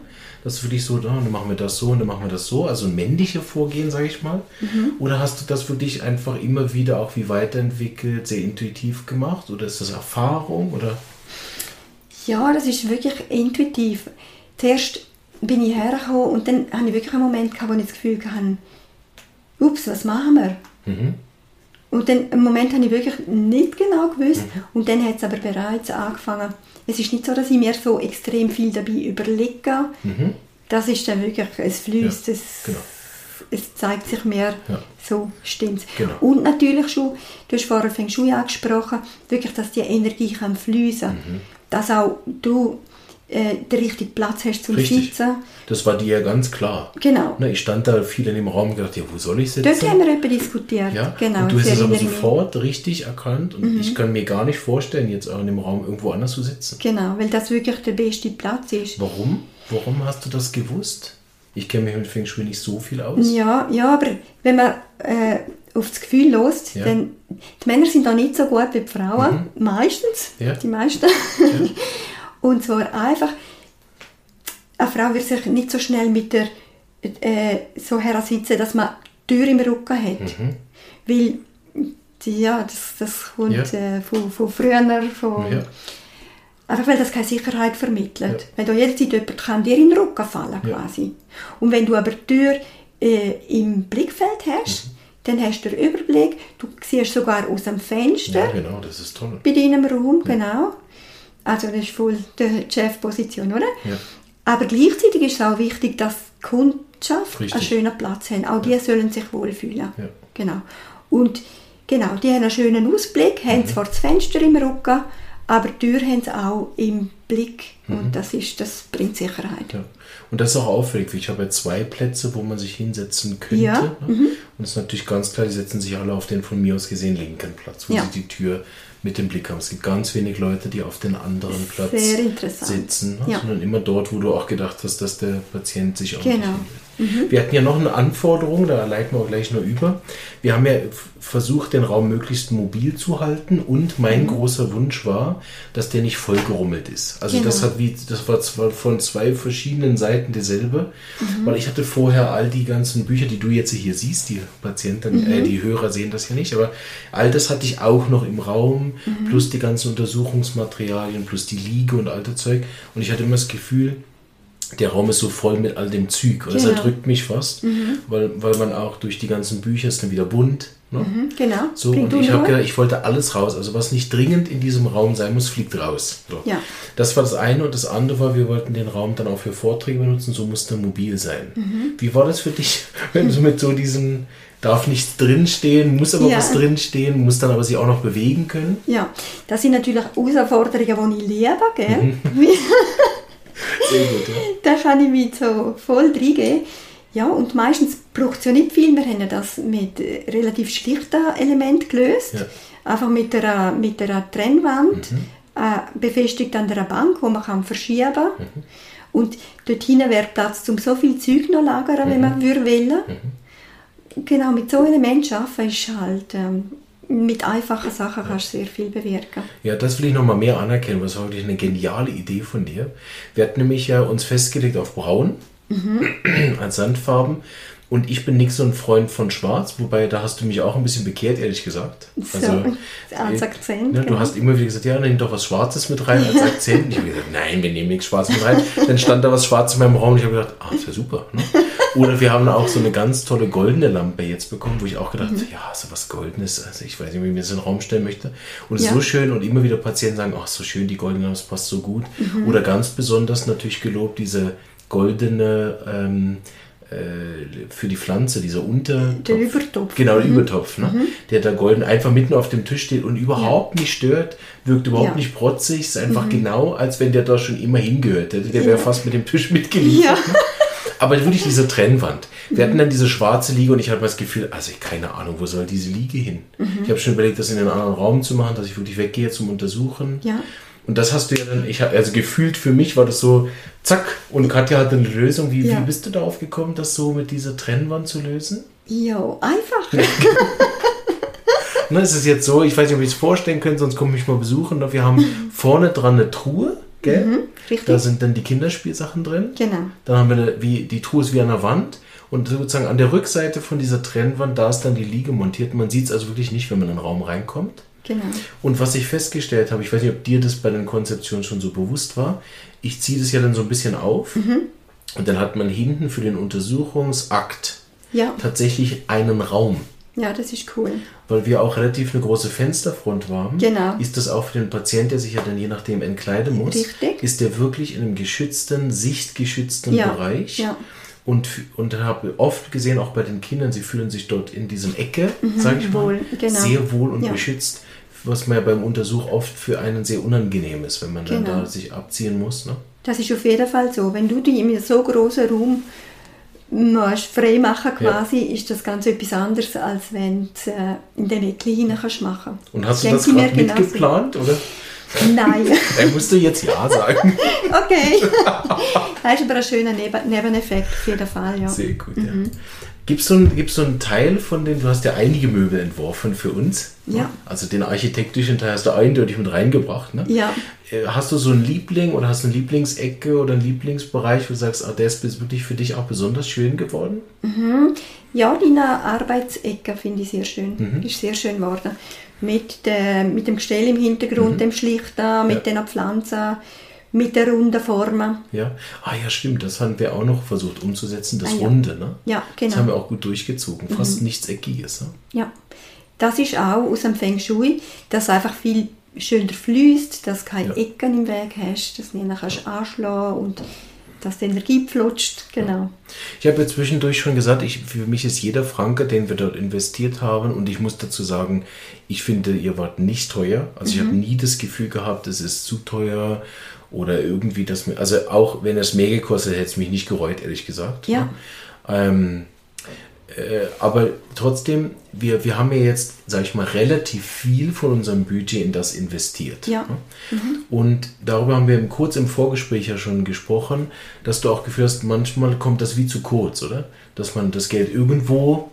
dass du für dich so, oh, dann machen wir das so und dann machen wir das so, also ein männlicher Vorgehen, sage ich mal? Mhm. Oder hast du das für dich einfach immer wieder auch wie weiterentwickelt, sehr intuitiv gemacht? Oder ist das Erfahrung? Oder? Ja, das ist wirklich intuitiv. Zuerst bin ich hergekommen und dann hatte ich wirklich einen Moment, gehabt, wo ich das Gefühl hatte, ups, was machen wir? Mhm. Und dann, im Moment habe ich wirklich nicht genau gewusst. Mhm. Und dann hat es aber bereits angefangen. Es ist nicht so, dass ich mir so extrem viel dabei überlege. Mhm. Das ist dann wirklich, es fließt, Ja, es, genau. es zeigt sich mehr, Ja. so stimmt Genau. Und natürlich schon, du hast vorher Feng Shui angesprochen, wirklich, dass die Energie kann fließen Mhm. Dass auch du äh, den richtigen Platz hast zum Richtig. Sitzen. Das war dir ja ganz klar. Genau. Ne, ich stand da viel in dem Raum und gedacht, ja, wo soll ich sitzen? Dort haben wir etwa diskutiert. Ja, Genau, und du hast es aber mich. sofort richtig erkannt und ich kann mir gar nicht vorstellen, jetzt auch in dem Raum irgendwo anders zu sitzen. Genau, weil das wirklich der beste Platz ist. Warum? Warum hast du das gewusst? Ich kenne mich mit Feng Shui nicht so viel aus. Ja, ja, aber wenn man äh, auf das Gefühl lässt, Ja. dann die Männer sind da nicht so gut wie die Frauen, meistens, Mhm. Ja. die meisten. Und zwar einfach, eine Frau wird sich nicht so schnell mit der äh, so hersitzen, dass man die Tür im Rücken hat. Mhm. Weil, ja, das, das kommt Ja. äh, von, von früher, von, Ja. Einfach weil das keine Sicherheit vermittelt. Ja. Wenn da jederzeit jemand kann dir in den Rücken fallen Ja. quasi. Und wenn du aber die Tür äh, im Blickfeld hast, Mhm. dann hast du den Überblick, du siehst sogar aus dem Fenster ja, genau, das ist toll. bei deinem Raum, genau. Also das ist voll die Chefposition, oder? Ja. Aber gleichzeitig ist es auch wichtig, dass die Kundschaft Richtig. einen schönen Platz haben. Auch die sollen sich wohlfühlen. Ja. Genau. Und genau, die haben einen schönen Ausblick, Mhm. haben zwar das Fenster im Rücken, aber die Tür haben sie auch im Blick. Mhm. Und das, ist, das bringt Sicherheit. Ja. Und das ist auch auffällig. Ich habe ja zwei Plätze, wo man sich hinsetzen könnte. Ja, mhm. ne? Und es ist natürlich ganz klar, die setzen sich alle auf den von mir aus gesehen linken Platz, wo Ja. sie die Tür mit dem Blick haben. Es gibt ganz wenig Leute, die auf den anderen Platz sitzen? Ja. sondern immer dort, wo du auch gedacht hast, dass der Patient sich auch Genau. nicht hinwirft. Wir hatten ja noch eine Anforderung, da leiten wir auch gleich nur über. Wir haben ja versucht, den Raum möglichst mobil zu halten und mein Mhm. großer Wunsch war, dass der nicht vollgerummelt ist. Also das Genau. hat wie, das war zwar von zwei verschiedenen Seiten dasselbe, Mhm. weil ich hatte vorher all die ganzen Bücher, die du jetzt hier siehst, die Patienten, Mhm. äh, die Hörer sehen das ja nicht, aber all das hatte ich auch noch im Raum, Mhm. plus die ganzen Untersuchungsmaterialien, plus die Liege und all das Zeug. Und ich hatte immer das Gefühl, der Raum ist so voll mit all dem Zeug. Und das Genau. Mhm. erdrückt mich fast, weil, weil man auch durch die ganzen Bücher ist dann wieder bunt. Ne? Mhm, genau. So, und ich habe gedacht, ich wollte alles raus. Also was nicht dringend in diesem Raum sein muss, fliegt raus. So. Ja. Das war das eine und das andere war, wir wollten den Raum dann auch für Vorträge benutzen, so musste er mobil sein. Mhm. Wie war das für dich, wenn du mit so diesem, darf nichts drinstehen, muss aber Ja. was drinstehen, muss dann aber sich auch noch bewegen können? Ja, das sind natürlich Herausforderungen, die ich liebe, gell? Mhm. Sehr gut, ja. da kann ich mich so voll reingeben. Ja, und meistens braucht es ja nicht viel. Wir haben ja das mit äh, relativ schlichten Elementen gelöst. Ja. Einfach mit einer, mit einer Trennwand, Mhm. äh, befestigt an einer Bank, wo man kann verschieben kann. Mhm. Und dort hinten wäre Platz, um so viel Zeug noch lagern, Mhm. wenn man würde wollen. Genau, mit so Elementen arbeiten ist halt... Ähm, mit einfachen Sachen kannst du sehr viel bewirken. Ja, das will ich nochmal mehr anerkennen, was war wirklich eine geniale Idee von dir. Wir hatten nämlich ja uns festgelegt auf Braun als Sandfarben und ich bin nicht so ein Freund von Schwarz, wobei da hast du mich auch ein bisschen bekehrt, ehrlich gesagt. So, als Akzent, Ne, Du genau. hast immer wieder gesagt, ja, nimm doch was Schwarzes mit rein als Akzent. Und ich habe gesagt, nein, wir nehmen nichts Schwarzes mit rein. Dann stand da was Schwarzes in meinem Raum und ich habe gedacht, ah, das ist ja super. Ne? Oder wir haben auch so eine ganz tolle goldene Lampe jetzt bekommen, wo ich auch gedacht habe, Mhm. ja, so was Goldenes, also ich weiß nicht, wie ich mir das in den Raum stellen möchte. Und es ist Ja. so schön und immer wieder Patienten sagen, ach, so schön, die goldene Lampe, das passt so gut. Mhm. Oder ganz besonders natürlich gelobt, diese goldene ähm, äh, für die Pflanze, dieser Unter... Der Übertopf. Genau, der Übertopf, ne? der da golden einfach mitten auf dem Tisch steht und überhaupt nicht stört, wirkt überhaupt Ja. Mhm. nicht protzig, ist einfach genau, als wenn der da schon immer hingehört hätte. Der wäre fast mit dem Tisch mitgeliefert. Aber wirklich diese Trennwand. Wir hatten dann diese schwarze Liege und ich hatte das Gefühl, also ich keine Ahnung, wo soll diese Liege hin? Mhm. Ich habe schon überlegt, das in einen anderen Raum zu machen, dass ich wirklich weggehe zum Untersuchen. Ja. Und das hast du ja dann, ich hab, also gefühlt für mich war das so, zack, und Katja hatte eine Lösung. Wie, Ja. wie bist du darauf gekommen, das so mit dieser Trennwand zu lösen? Ja, einfach. Ne, es ist jetzt so, ich weiß nicht, ob ich es vorstellen könnte, sonst komme ich mal besuchen. Wir haben vorne dran eine Truhe, gell? Mhm, richtig. Da sind dann die Kinderspielsachen drin. Genau. Dann haben wir eine, wie, die Truhe ist wie an der Wand. Und sozusagen an der Rückseite von dieser Trennwand, da ist dann die Liege montiert. Man sieht es also wirklich nicht, wenn man in den Raum reinkommt. Genau. Und was ich festgestellt habe, ich weiß nicht, ob dir das bei den Konzeptionen schon so bewusst war, ich ziehe das ja dann so ein bisschen auf Mhm. und dann hat man hinten für den Untersuchungsakt Ja. tatsächlich einen Raum. Ja, das ist cool. Weil wir auch relativ eine große Fensterfront haben, Genau. ist das auch für den Patienten, der sich ja dann je nachdem entkleiden muss, Richtig. ist der wirklich in einem geschützten, sichtgeschützten Ja, Bereich. ja. Und, und habe oft gesehen, auch bei den Kindern, sie fühlen sich dort in diesen Ecke, sage ich mal, wohl, genau. sehr wohl und Ja. beschützt, was man ja beim Untersuch oft für einen sehr unangenehm ist, wenn man dann Genau. da sich abziehen muss. Ne? Das ist auf jeden Fall so. Wenn du dich in so großen Raum musst frei machen quasi, ist das ganz etwas anderes, als wenn du äh, in den hinein kannst machen. Und hast du das gerade genauso. mitgeplant, oder? Nein. Er musste jetzt Ja sagen. okay. das ist aber ein schöner Neben Nebeneffekt auf jeden Fall, ja. Sehr gut, ja. Gibt es so, ein- so einen Teil von den, du hast ja einige Möbel entworfen für uns. Ja. Also den architektischen Teil hast du eindeutig mit reingebracht. Ne? Ja. Äh, Hast du so einen Liebling oder hast du eine Lieblingsecke oder einen Lieblingsbereich, wo du sagst, ah, der ist wirklich für dich auch besonders schön geworden? Ja, deine Arbeitsecke finde ich sehr schön. Mhm. Ist sehr schön geworden. Mit, der, mit dem Gestell im Hintergrund, Mhm. dem Schlichten, mit den Pflanzen, mit der runden Formen. Ja. Ah ja, stimmt, das haben wir auch noch versucht umzusetzen, das Ah, ja. Runde. Ne? Ja, Das genau. haben wir auch gut durchgezogen. Fast nichts Eckiges. Ne? Ja, das ist auch aus dem Feng Shui, dass einfach viel schöner fließt, dass du keine Ja. Ecken im Weg hast, dass du nicht kannst anschlagen und dass die Energie flutscht. Genau. Ich habe ja zwischendurch schon gesagt, ich, für mich ist jeder Franke, den wir dort investiert haben, und ich muss dazu sagen, ich finde, ihr wart nicht teuer. Also ich habe nie das Gefühl gehabt, es ist zu teuer oder irgendwie, dass mir, also auch wenn es mehr gekostet hätte, hätte es mich nicht gereut, ehrlich gesagt. Ja. Ne? Ähm, äh, aber trotzdem, wir, wir haben ja jetzt, sage ich mal, relativ viel von unserem Budget in das investiert. Ja. ne? Und darüber haben wir im- kurz im Vorgespräch ja schon gesprochen, dass du auch Gefühl hast, manchmal kommt das wie zu kurz, oder? Dass man das Geld irgendwo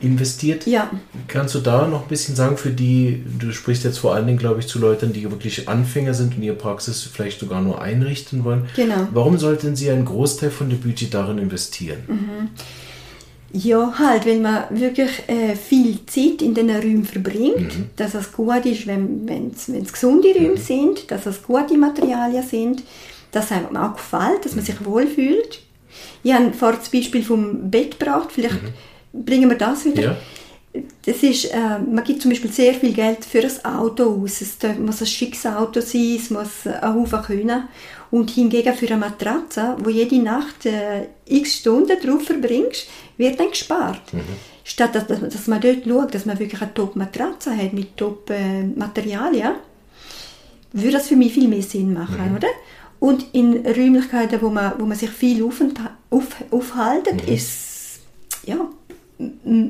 investiert. Ja, Kannst du da noch ein bisschen sagen für die, du sprichst jetzt vor allen Dingen, glaube ich, zu Leuten, die wirklich Anfänger sind und ihre Praxis vielleicht sogar nur einrichten wollen. Genau. Warum sollten sie einen Großteil von dem Budget darin investieren? Ja, halt, wenn man wirklich äh, viel Zeit in den Räumen verbringt, Mhm. dass es gut ist, wenn es gesunde Räume sind, dass es gute Materialien sind, dass es einem auch gefällt, dass man sich wohlfühlt. Ich habe vorhin das Beispiel vom Bett gebracht, vielleicht bringen wir das wieder. Mhm. Ja. Das ist, äh, man gibt zum Beispiel sehr viel Geld für ein Auto aus. Es muss ein schickes Auto sein, es muss ein Haufen können. Und hingegen für eine Matratze, wo jede Nacht äh, x Stunden drauf verbringst, wird dann gespart. Statt dass, dass man dort schaut, dass man wirklich eine Top-Matratze hat mit Top-Materialien, würde das für mich viel mehr Sinn machen, oder? Und in Räumlichkeiten, wo man, wo man sich viel aufentha- auf, aufhaltet, ist, ja,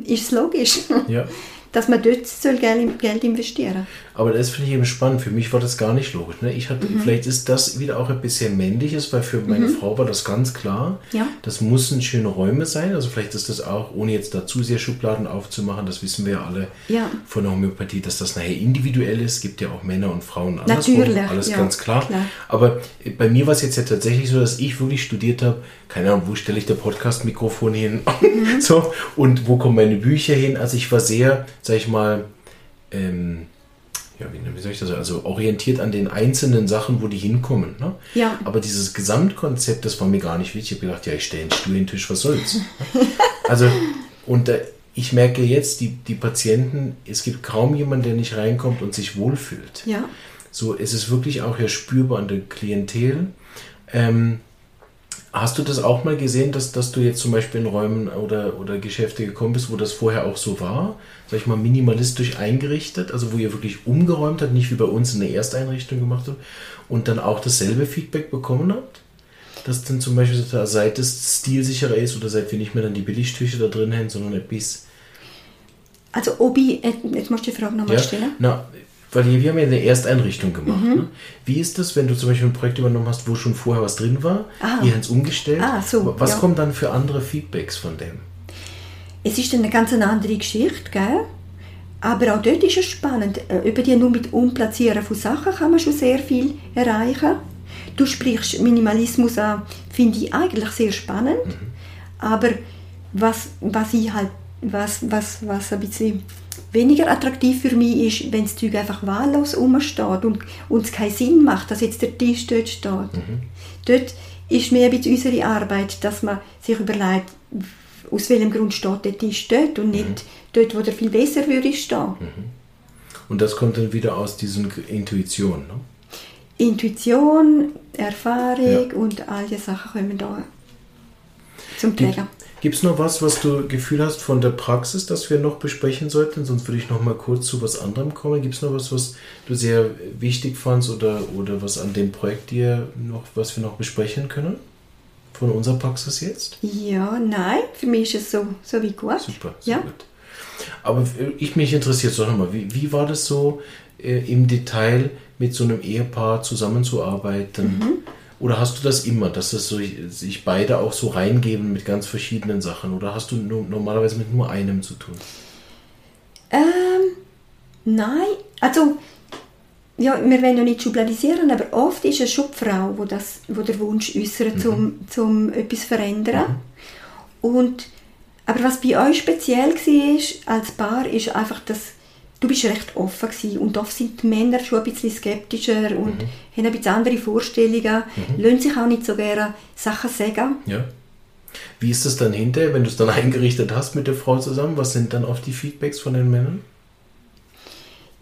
ist es logisch, Ja. dass man dort soll Geld, Geld investieren Aber das finde ich eben spannend. Für mich war das gar nicht logisch. Ne? Ich hatte, Vielleicht ist das wieder auch ein bisschen männliches, weil für meine Frau war das ganz klar. Ja. Das müssen schöne Räume sein. Also vielleicht ist das auch, ohne jetzt da zu sehr Schubladen aufzumachen, das wissen wir ja alle Ja. von der Homöopathie, dass das nachher individuell ist. Es gibt ja auch Männer und Frauen andersrum. Natürlich, Alles ja, ganz klar. klar. Aber bei mir war es jetzt ja tatsächlich so, dass ich wirklich studiert habe, keine Ahnung, wo stelle ich der Podcast-Mikrofon hin? so, und wo kommen meine Bücher hin? Also ich war sehr, sag ich mal, ähm, ja, wie, soll ich das sagen? Also orientiert an den einzelnen Sachen, wo die hinkommen. Ne? Ja. Aber dieses Gesamtkonzept, das war mir gar nicht wichtig. Ich habe gedacht, ja, ich stelle einen Stuhl in den Tisch, was soll's? also, und äh, ich merke jetzt, die, die Patienten, es gibt kaum jemanden, der nicht reinkommt und sich wohlfühlt. Ja. So, es ist wirklich auch ja spürbar an der Klientel. Ähm, hast du das auch mal gesehen, dass, dass du jetzt zum Beispiel in Räumen oder, oder Geschäfte gekommen bist, wo das vorher auch so war? Sag ich mal, minimalistisch eingerichtet, also wo ihr wirklich umgeräumt habt, nicht wie bei uns in der Ersteinrichtung gemacht habt und dann auch dasselbe Feedback bekommen habt? Dass dann zum Beispiel seit es stilsicherer ist oder seit wir nicht mehr dann die Billigtücher da drin haben, sondern etwas Also ob ich, äh, jetzt musst du die Frage nochmal Ja, stellen. na, weil hier, wir haben ja eine Ersteinrichtung gemacht. Mhm. Ne? Wie ist das, wenn du zum Beispiel ein Projekt übernommen hast, wo schon vorher was drin war, Ah. ihr habt es umgestellt? Ah, so, was ja. kommen dann für andere Feedbacks von dem? Es ist eine ganz andere Geschichte, gell? Aber auch dort ist es spannend. Äh, Über die nur mit Umplatzieren von Sachen kann man schon sehr viel erreichen. Du sprichst Minimalismus an, finde ich eigentlich sehr spannend. Mhm. Aber was, was ich halt, was, was, was ein bisschen weniger attraktiv für mich ist, wenn das Zeug einfach wahllos rumsteht und, es keinen Sinn macht, dass jetzt der Tisch dort steht. Mhm. Dort ist mehr ein bisschen unsere Arbeit, dass man sich überlegt, aus welchem Grund steht der Tisch dort und nicht dort, wo der viel besser würde stehen. Und das kommt dann wieder aus diesen Intuition. Ne? Intuition, Erfahrung und all diese Sachen kommen da zum Träger. Gibt es noch was, was du Gefühl hast von der Praxis, das wir noch besprechen sollten? Sonst würde ich noch mal kurz zu was anderem kommen. Gibt es noch was, was du sehr wichtig fandst oder, oder was an dem Projekt dir noch, was wir noch besprechen können? Von unserer Praxis jetzt? Ja, nein, für mich ist es so, so wie gut. Super, sehr ja. gut. Aber ich mich interessiert doch nochmal, wie, wie war das so äh, im Detail mit so einem Ehepaar zusammenzuarbeiten? Mhm. Oder hast du das immer, dass das so, sich beide auch so reingeben mit ganz verschiedenen Sachen? Oder hast du nur, normalerweise mit nur einem zu tun? Ähm, nein, also ja, wir wollen ja nicht schubladisieren, aber oft ist es schon die Frau, wo, das, wo der Wunsch äußert, zum, zum etwas zu verändern. Und, aber was bei euch speziell war als Paar, ist einfach, dass du bist recht offen gewesen. und oft sind die Männer schon ein bisschen skeptischer und haben ein bisschen andere Vorstellungen, lassen sich auch nicht so gerne Sachen sagen. Ja. Wie ist das dann hinterher, wenn du es dann eingerichtet hast mit der Frau zusammen? Was sind dann oft die Feedbacks von den Männern?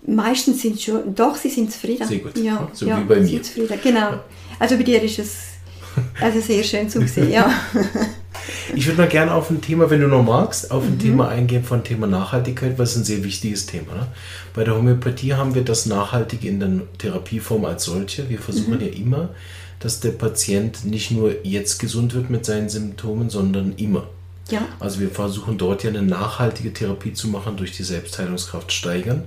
Meistens sind schon, doch, sie sind zufrieden. Sehr gut. Ja, So ja, wie bei sie mir. Sind zufrieden. Genau. Also bei dir ist es also sehr schön zu sehen, ja. Ich würde mal gerne auf ein Thema, wenn du noch magst, auf ein Mhm. Thema eingehen von Thema Nachhaltigkeit, was ein sehr wichtiges Thema. Ne? Bei der Homöopathie haben wir das Nachhaltige in der Therapieform als solche. Wir versuchen Mhm. ja immer, dass der Patient nicht nur jetzt gesund wird mit seinen Symptomen, sondern immer. Ja, Also wir versuchen dort ja eine nachhaltige Therapie zu machen, durch die Selbstheilungskraft steigern.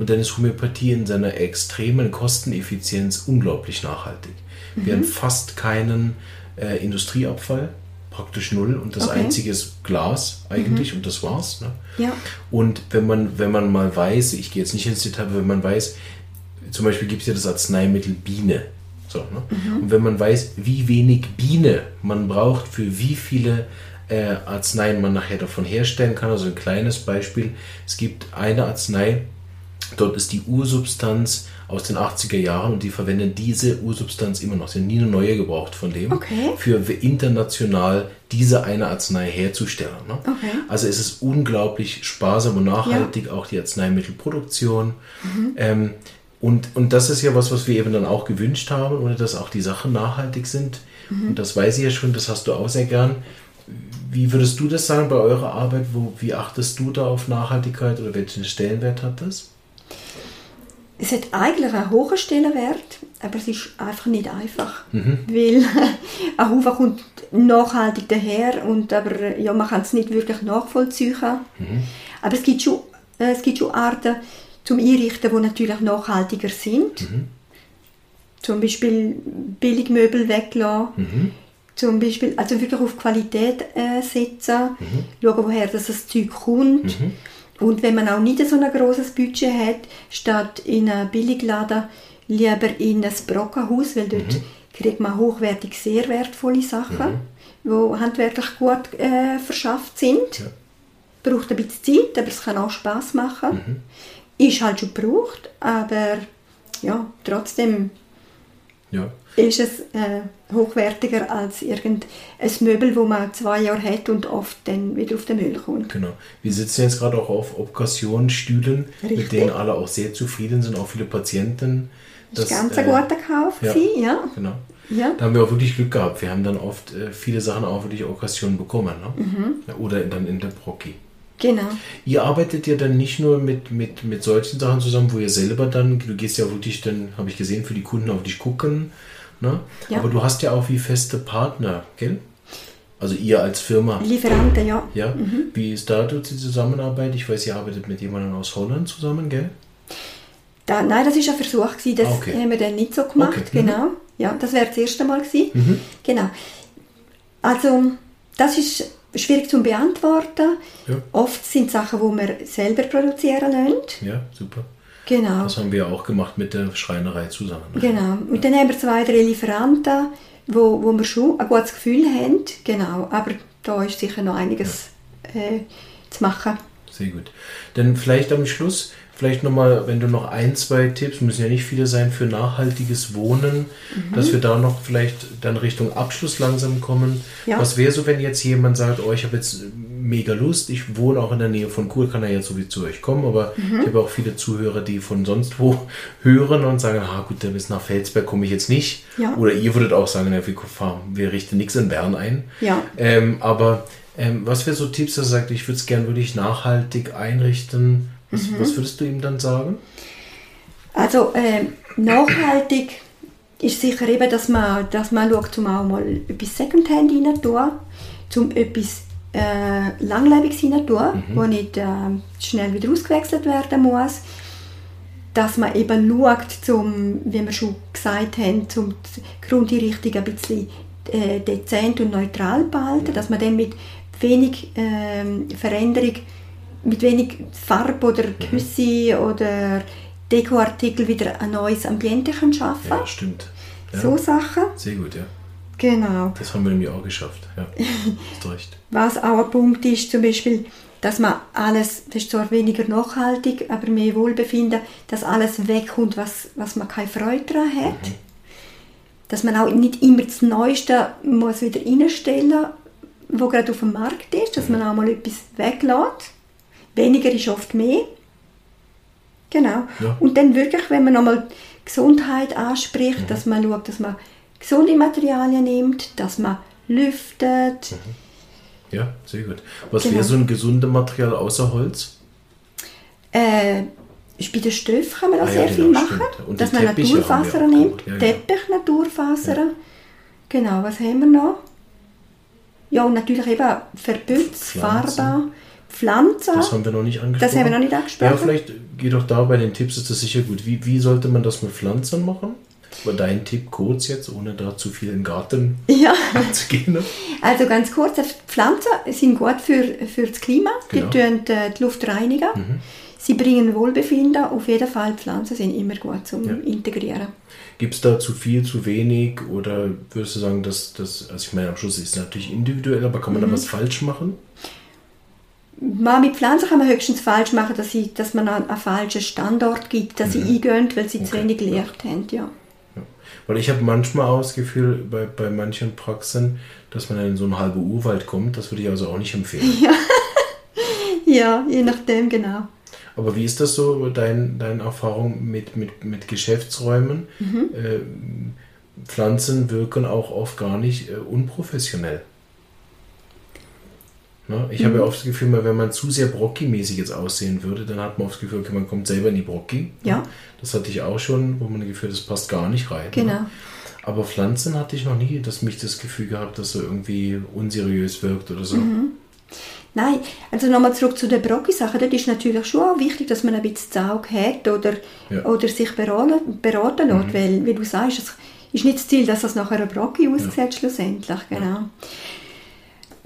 Und dann ist Homöopathie in seiner extremen Kosteneffizienz unglaublich nachhaltig. Wir haben fast keinen äh, Industrieabfall, praktisch null. Und das Okay. einzige ist Glas eigentlich und das war's. Ne? ja, Und wenn man, wenn man mal weiß, ich gehe jetzt nicht ins Detail, aber wenn man weiß, zum Beispiel gibt es ja das Arzneimittel Biene. So, ne? Und wenn man weiß, wie wenig Biene man braucht, für wie viele äh, Arzneien man nachher davon herstellen kann, also ein kleines Beispiel, es gibt eine Arznei, dort ist die Ursubstanz aus den 80er Jahren und die verwenden diese Ursubstanz immer noch. Sie haben nie eine neue gebraucht von dem, Okay. für international diese eine Arznei herzustellen. Ne? Okay. Also es ist unglaublich sparsam und nachhaltig, auch die Arzneimittelproduktion. Ähm, und, und das ist ja was, was wir eben dann auch gewünscht haben, oder dass auch die Sachen nachhaltig sind. Und das weiß ich ja schon, das hast du auch sehr gern. Wie würdest du das sagen bei eurer Arbeit? Wo, wie achtest du da auf Nachhaltigkeit oder welchen Stellenwert hat das? Es hat eigentlich einen hohen Stellenwert, aber es ist einfach nicht einfach, weil ein Haufen kommt nachhaltig daher und aber ja, man kann es nicht wirklich nachvollziehen. Aber es gibt schon, äh, es gibt schon Arten zum Einrichten, die natürlich nachhaltiger sind. Zum Beispiel Billigmöbel weglassen. Zum Beispiel, also wirklich auf Qualität äh, setzen, schauen, woher das, das Zeug kommt. Und wenn man auch nicht so ein großes Budget hat, statt in einem Billigladen lieber in ein Brockenhaus, weil dort kriegt man hochwertig sehr wertvolle Sachen, die handwerklich gut äh, verschafft sind. Ja. Braucht ein bisschen Zeit, aber es kann auch Spaß machen. Ist halt schon gebraucht, aber ja, trotzdem Ja. Ist es äh, hochwertiger als irgendein Möbel, wo man zwei Jahre hat und oft dann wieder auf den Müll kommt. Genau. Wir sitzen jetzt gerade auch auf Okkasionsstühlen, mit denen alle auch sehr zufrieden sind, auch viele Patienten. Das ist ganz äh, ein guter Kauf, ja. gewesen, ja. Genau. ja. Da haben wir auch wirklich Glück gehabt. Wir haben dann oft äh, viele Sachen auch wirklich Okkasion bekommen. Ne? Mhm. Oder dann in der Brocki. Genau. Ihr arbeitet ja dann nicht nur mit, mit, mit solchen Sachen zusammen, wo ihr selber dann, du gehst ja wirklich dann, habe ich gesehen, für die Kunden auf dich gucken. Ne? Ja. Aber du hast ja auch wie feste Partner, gell? Also ihr als Firma. Lieferanten, ja. Ja, Mhm. wie ist da die Zusammenarbeit? Ich weiß, ihr arbeitet mit jemandem aus Holland zusammen, gell? Da, nein, das war ein Versuch, gewesen, das Ah, okay. haben wir dann nicht so gemacht. Okay, mhm. Genau. Ja, das wäre das erste Mal gewesen. Genau. Also, das ist schwierig zu beantworten. Ja. Oft sind Sachen, die wir selber produzieren lassen. Ja, super. Genau. Das haben wir auch gemacht mit der Schreinerei zusammen. Genau. Und dann haben wir zwei, drei Lieferanten, wo, wo wir schon ein gutes Gefühl haben. Genau. Aber da ist sicher noch einiges äh, zu machen. Sehr gut. Dann vielleicht am Schluss, vielleicht nochmal, wenn du noch ein, zwei Tipps, müssen ja nicht viele sein, für nachhaltiges Wohnen, Mhm. dass wir da noch vielleicht dann Richtung Abschluss langsam kommen. Ja. Was wäre so, wenn jetzt jemand sagt, oh, ich habe jetzt mega Lust, ich wohne auch in der Nähe von Chur, kann er jetzt sowieso zu euch kommen, aber Mhm. ich habe auch viele Zuhörer, die von sonst wo hören und sagen, ah gut, bis nach Felsberg komme ich jetzt nicht. Ja. Oder ihr würdet auch sagen, na, wir, fahren, wir richten nichts in Bern ein. Ja. Ähm, aber ähm, was wäre so Tipps, dass er sagt, ich würde es gern wirklich nachhaltig einrichten? Was, Mhm. was würdest du ihm dann sagen? Also äh, nachhaltig ist sicher eben, dass man, dass man schaut, um auch mal etwas Secondhand rein tun, zum etwas äh, Langlebiges rein tun, wo nicht äh, schnell wieder ausgewechselt werden muss. Dass man eben schaut, zum, wie wir schon gesagt haben, zum die Grundeinrichtung ein bisschen äh, dezent und neutral behalten, dass man dann mit wenig ähm, Veränderung, mit wenig Farbe oder Küsse oder Dekoartikel wieder ein neues Ambiente kann schaffen Ja, stimmt. Ja, So Sachen. Sehr gut, ja. Genau. Das haben wir nämlich auch geschafft. Ja, hast recht. Was auch ein Punkt ist, zum Beispiel, dass man alles, das ist zwar weniger nachhaltig, aber mehr Wohlbefinden, dass alles wegkommt, was, was man keine Freude daran hat. Dass man auch nicht immer das Neueste muss wieder reinstellen wo gerade auf dem Markt ist, dass man auch mal etwas weglässt. Weniger ist oft mehr. Genau. Ja. Und dann wirklich, wenn man nochmal Gesundheit anspricht, dass man schaut, dass man gesunde Materialien nimmt, dass man lüftet. Ja, sehr gut. Was Genau. wäre so ein gesundes Material außer Holz? Äh, bei den Stoffen kann man da Ah ja, sehr viel genau, machen. dass man Teppiche auch nimmt. gemacht. Ja, ja. Teppich, Naturfasern. Genau, was haben wir noch? Ja, und natürlich eben Verputz. Farbe, Pflanzen. Das haben wir noch nicht angesprochen. Das haben wir noch nicht angesprochen. Ja, vielleicht geht doch da bei den Tipps ist das sicher gut. Wie, wie sollte man das mit Pflanzen machen? War dein Tipp kurz jetzt, ohne da zu viel den Garten Ja, zu gehen? Ne? also ganz kurz, Pflanzen sind gut für, für das Klima. Genau. Die tun äh, die Luft reinigen. Sie bringen Wohlbefinden. Auf jeden Fall, Pflanzen sind immer gut zum Integrieren. Gibt es da zu viel, zu wenig? Oder würdest du sagen, dass das, also ich meine, am Schluss ist es natürlich individuell, aber kann man Mhm. da was falsch machen? Mal mit Pflanzen kann man höchstens falsch machen, dass, sie, dass man einen, einen falschen Standort gibt, dass sie eingehen, weil sie zu Okay, wenig ja. gelehrt haben. Ja. Weil ich habe manchmal auch das Gefühl, bei, bei manchen Praxen, dass man in so einen halben Urwald kommt. Das würde ich also auch nicht empfehlen. ja, je nachdem, genau. Aber wie ist das so, dein, deine Erfahrung mit, mit, mit Geschäftsräumen? Äh, Pflanzen wirken auch oft gar nicht äh, unprofessionell. Ne? Ich habe ja oft das Gefühl, wenn man zu sehr Brocki-mäßig jetzt aussehen würde, dann hat man oft das Gefühl, okay, man kommt selber in die Brocki. Ja. Das hatte ich auch schon, wo man das Gefühl, das passt gar nicht rein. Genau. Ne? Aber Pflanzen hatte ich noch nie, dass mich das Gefühl gehabt, dass so irgendwie unseriös wirkt oder so. Nein, also nochmal zurück zu der Brocki-Sache. Dort ist natürlich schon auch wichtig, dass man ein bisschen das Auge hat oder, Ja. Mhm. oder sich beraten, beraten lässt, weil, wie du sagst, es ist nicht das Ziel, dass das nachher ein Brocki aussieht, schlussendlich. Genau.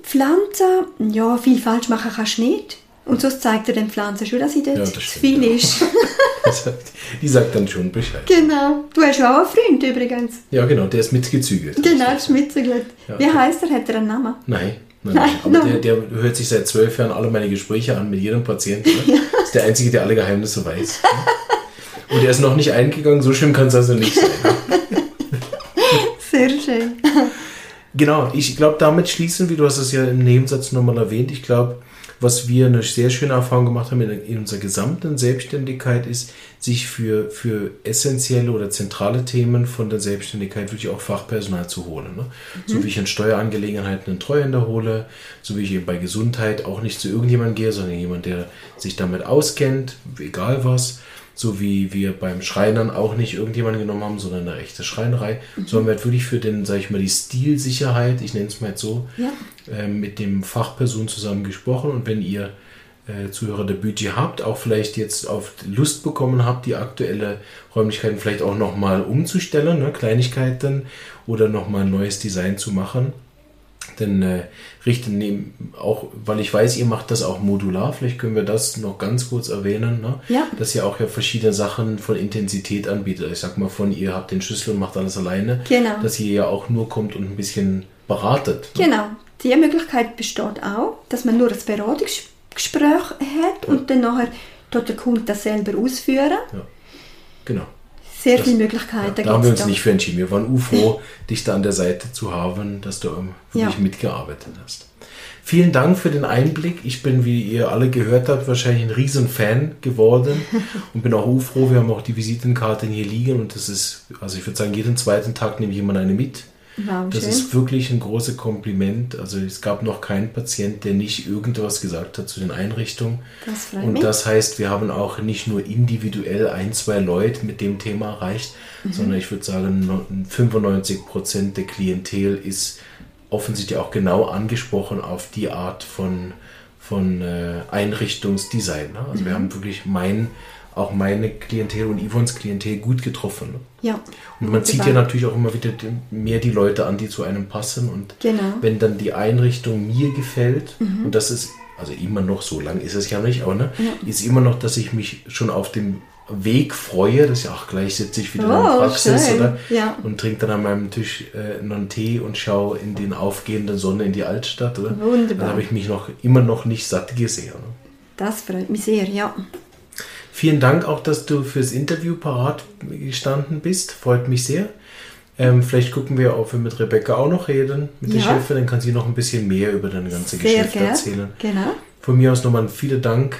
Pflanzen, ja, viel falsch machen kannst du nicht. Und sonst zeigt er den Pflanzen schon, dass sie dort Ja, das zu viel ja. ist. Die sagt dann schon Bescheid. genau. Du hast ja auch einen Freund übrigens. Ja, genau, der ist mitgezügelt. Genau, das ist mitgegelt. Ja, Wie okay. heißt er? Hat er einen Namen? Nein, nein, Nein, nein. Aber der, der hört sich seit zwölf Jahren alle meine Gespräche an mit jedem Patienten. Ne? Ist der Einzige, der alle Geheimnisse weiß. Ne? Und er ist noch nicht eingegangen, so schlimm kann es also nicht sein. Ne? Sehr schön. Genau, ich glaube, damit schließen wir, du hast es ja im Nebensatz nochmal erwähnt, ich glaube, was wir eine sehr schöne Erfahrung gemacht haben in, in unserer gesamten Selbstständigkeit ist, sich für, für essentielle oder zentrale Themen von der Selbstständigkeit wirklich auch Fachpersonal zu holen. Ne? So wie ich in Steuerangelegenheiten einen Treuhänder hole, so wie ich eben bei Gesundheit auch nicht zu irgendjemandem gehe, sondern jemand, der sich damit auskennt, egal was. So wie wir beim Schreinern auch nicht irgendjemanden genommen haben, sondern eine echte Schreinerei. So haben wir halt wirklich für den, sag ich mal, die Stilsicherheit, ich nenne es mal jetzt so, Ja. ähm, mit dem Fachperson zusammen gesprochen. Und wenn ihr äh, Zuhörer der Budget habt, auch vielleicht jetzt auf Lust bekommen habt, die aktuelle Räumlichkeiten vielleicht auch nochmal umzustellen, ne, Kleinigkeiten oder nochmal ein neues Design zu machen, Denn äh, richten auch, weil ich weiß, ihr macht das auch modular, vielleicht können wir das noch ganz kurz erwähnen, ne? Ja. dass ihr auch ja verschiedene Sachen von Intensität anbietet. Ich sag mal von, ihr habt den Schlüssel und macht alles alleine, Genau. dass ihr ja auch nur kommt und ein bisschen beratet. Ne? Genau. Die Möglichkeit besteht auch, dass man nur ein Beratungsgespräch hat und dann nachher tut der Kunde das selber ausführen. Genau. Sehr Das- viele Möglichkeiten Da haben wir uns gibt's nicht für entschieden. Wir waren UFO, dich da an der Seite zu haben, dass du wirklich Ja. mitgearbeitet hast. Vielen Dank für den Einblick. Ich bin, wie ihr alle gehört habt, wahrscheinlich ein riesen Fan geworden und bin auch froh. Wir haben auch die Visitenkarte hier liegen und das ist, also ich würde sagen, jeden zweiten Tag nehme ich jemand eine mit. Wow, Das schön. ist wirklich ein großes Kompliment. Also es gab noch keinen Patient, der nicht irgendwas gesagt hat zu den Einrichtungen. Das freut Und mich. das heißt, wir haben auch nicht nur individuell ein, zwei Leute mit dem Thema erreicht, Mhm. sondern ich würde sagen, no- 95 Prozent der Klientel ist offensichtlich auch genau angesprochen auf die Art von, von äh, Einrichtungsdesign. Ne? Also wir Mhm. haben wirklich mein, auch meine Klientel und Yvonnes Klientel gut getroffen. Ja. Und man zieht ja natürlich auch immer wieder mehr die Leute an, die zu einem passen. Und Genau. wenn dann die Einrichtung mir gefällt, und das ist, also immer noch, so lang ist es ja nicht, aber ne, ist immer noch, dass ich mich schon auf dem Weg freue, dass ich, ach, gleich sitze ich wieder in der Oh, Praxis schön. oder, Ja. und trinke dann an meinem Tisch äh, noch einen Tee und schaue in den aufgehenden Sonne in die Altstadt. Oder? Wunderbar. Dann habe ich mich noch immer noch nicht satt gesehen. Ne? Das freut mich sehr, ja. Vielen Dank auch, dass du fürs Interview parat gestanden bist. Freut mich sehr. Ähm, vielleicht gucken wir, ob wir mit Rebecca auch noch reden, mit der Ja. Chefin. Dann kann sie noch ein bisschen mehr über deine ganze Sehr Geschäft gern. erzählen. Genau. Von mir aus nochmal vielen Dank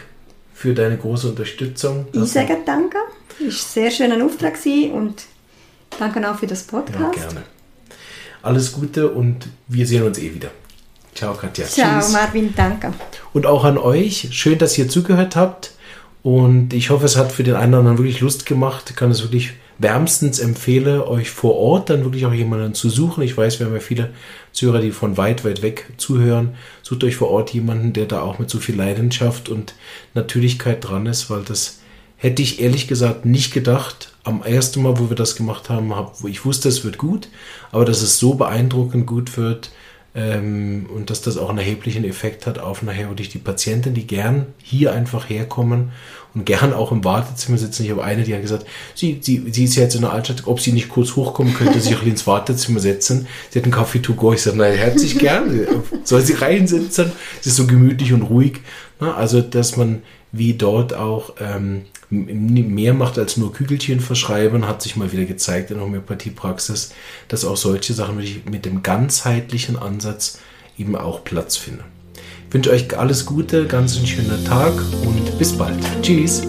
für deine große Unterstützung. Ich Das- sage danke. Ist ein sehr schöner Auftrag gewesen und danke auch für das Ja, Podcast. gerne. Alles Gute und wir sehen uns eh wieder. Ciao, Katja. Ciao, Tschüss. Marvin, danke. Und auch an euch. Schön, dass ihr zugehört habt. Und ich hoffe, es hat für den einen oder anderen wirklich Lust gemacht. Ich kann es wirklich wärmstens empfehlen, euch vor Ort dann wirklich auch jemanden zu suchen. Ich weiß, wir haben ja viele Zuhörer, die von weit, weit weg zuhören. Sucht euch vor Ort jemanden, der da auch mit so viel Leidenschaft und Natürlichkeit dran ist, weil das hätte ich ehrlich gesagt nicht gedacht. Am ersten Mal, wo wir das gemacht haben, hab, wo ich wusste, es wird gut, aber dass es so beeindruckend gut wird, ähm, und dass das auch einen erheblichen Effekt hat auf nachher wirklich die Patienten, die gern hier einfach herkommen und gern auch im Wartezimmer sitzen. Ich habe eine, die hat gesagt, sie, sie, sie ist ja jetzt in der Altstadt, ob sie nicht kurz hochkommen könnte, sich auch ins Wartezimmer setzen. Sie hat einen Kaffee to go. Ich sage, nein, herzlich gern. Soll sie reinsitzen? Sie ist so gemütlich und ruhig. Na, also, dass man wie dort auch ähm, mehr macht als nur Kügelchen verschreiben, hat sich mal wieder gezeigt in Homöopathiepraxis, dass auch solche Sachen mit dem ganzheitlichen Ansatz eben auch Platz finden. Ich wünsche euch alles Gute, ganz einen schönen Tag und bis bald. Tschüss.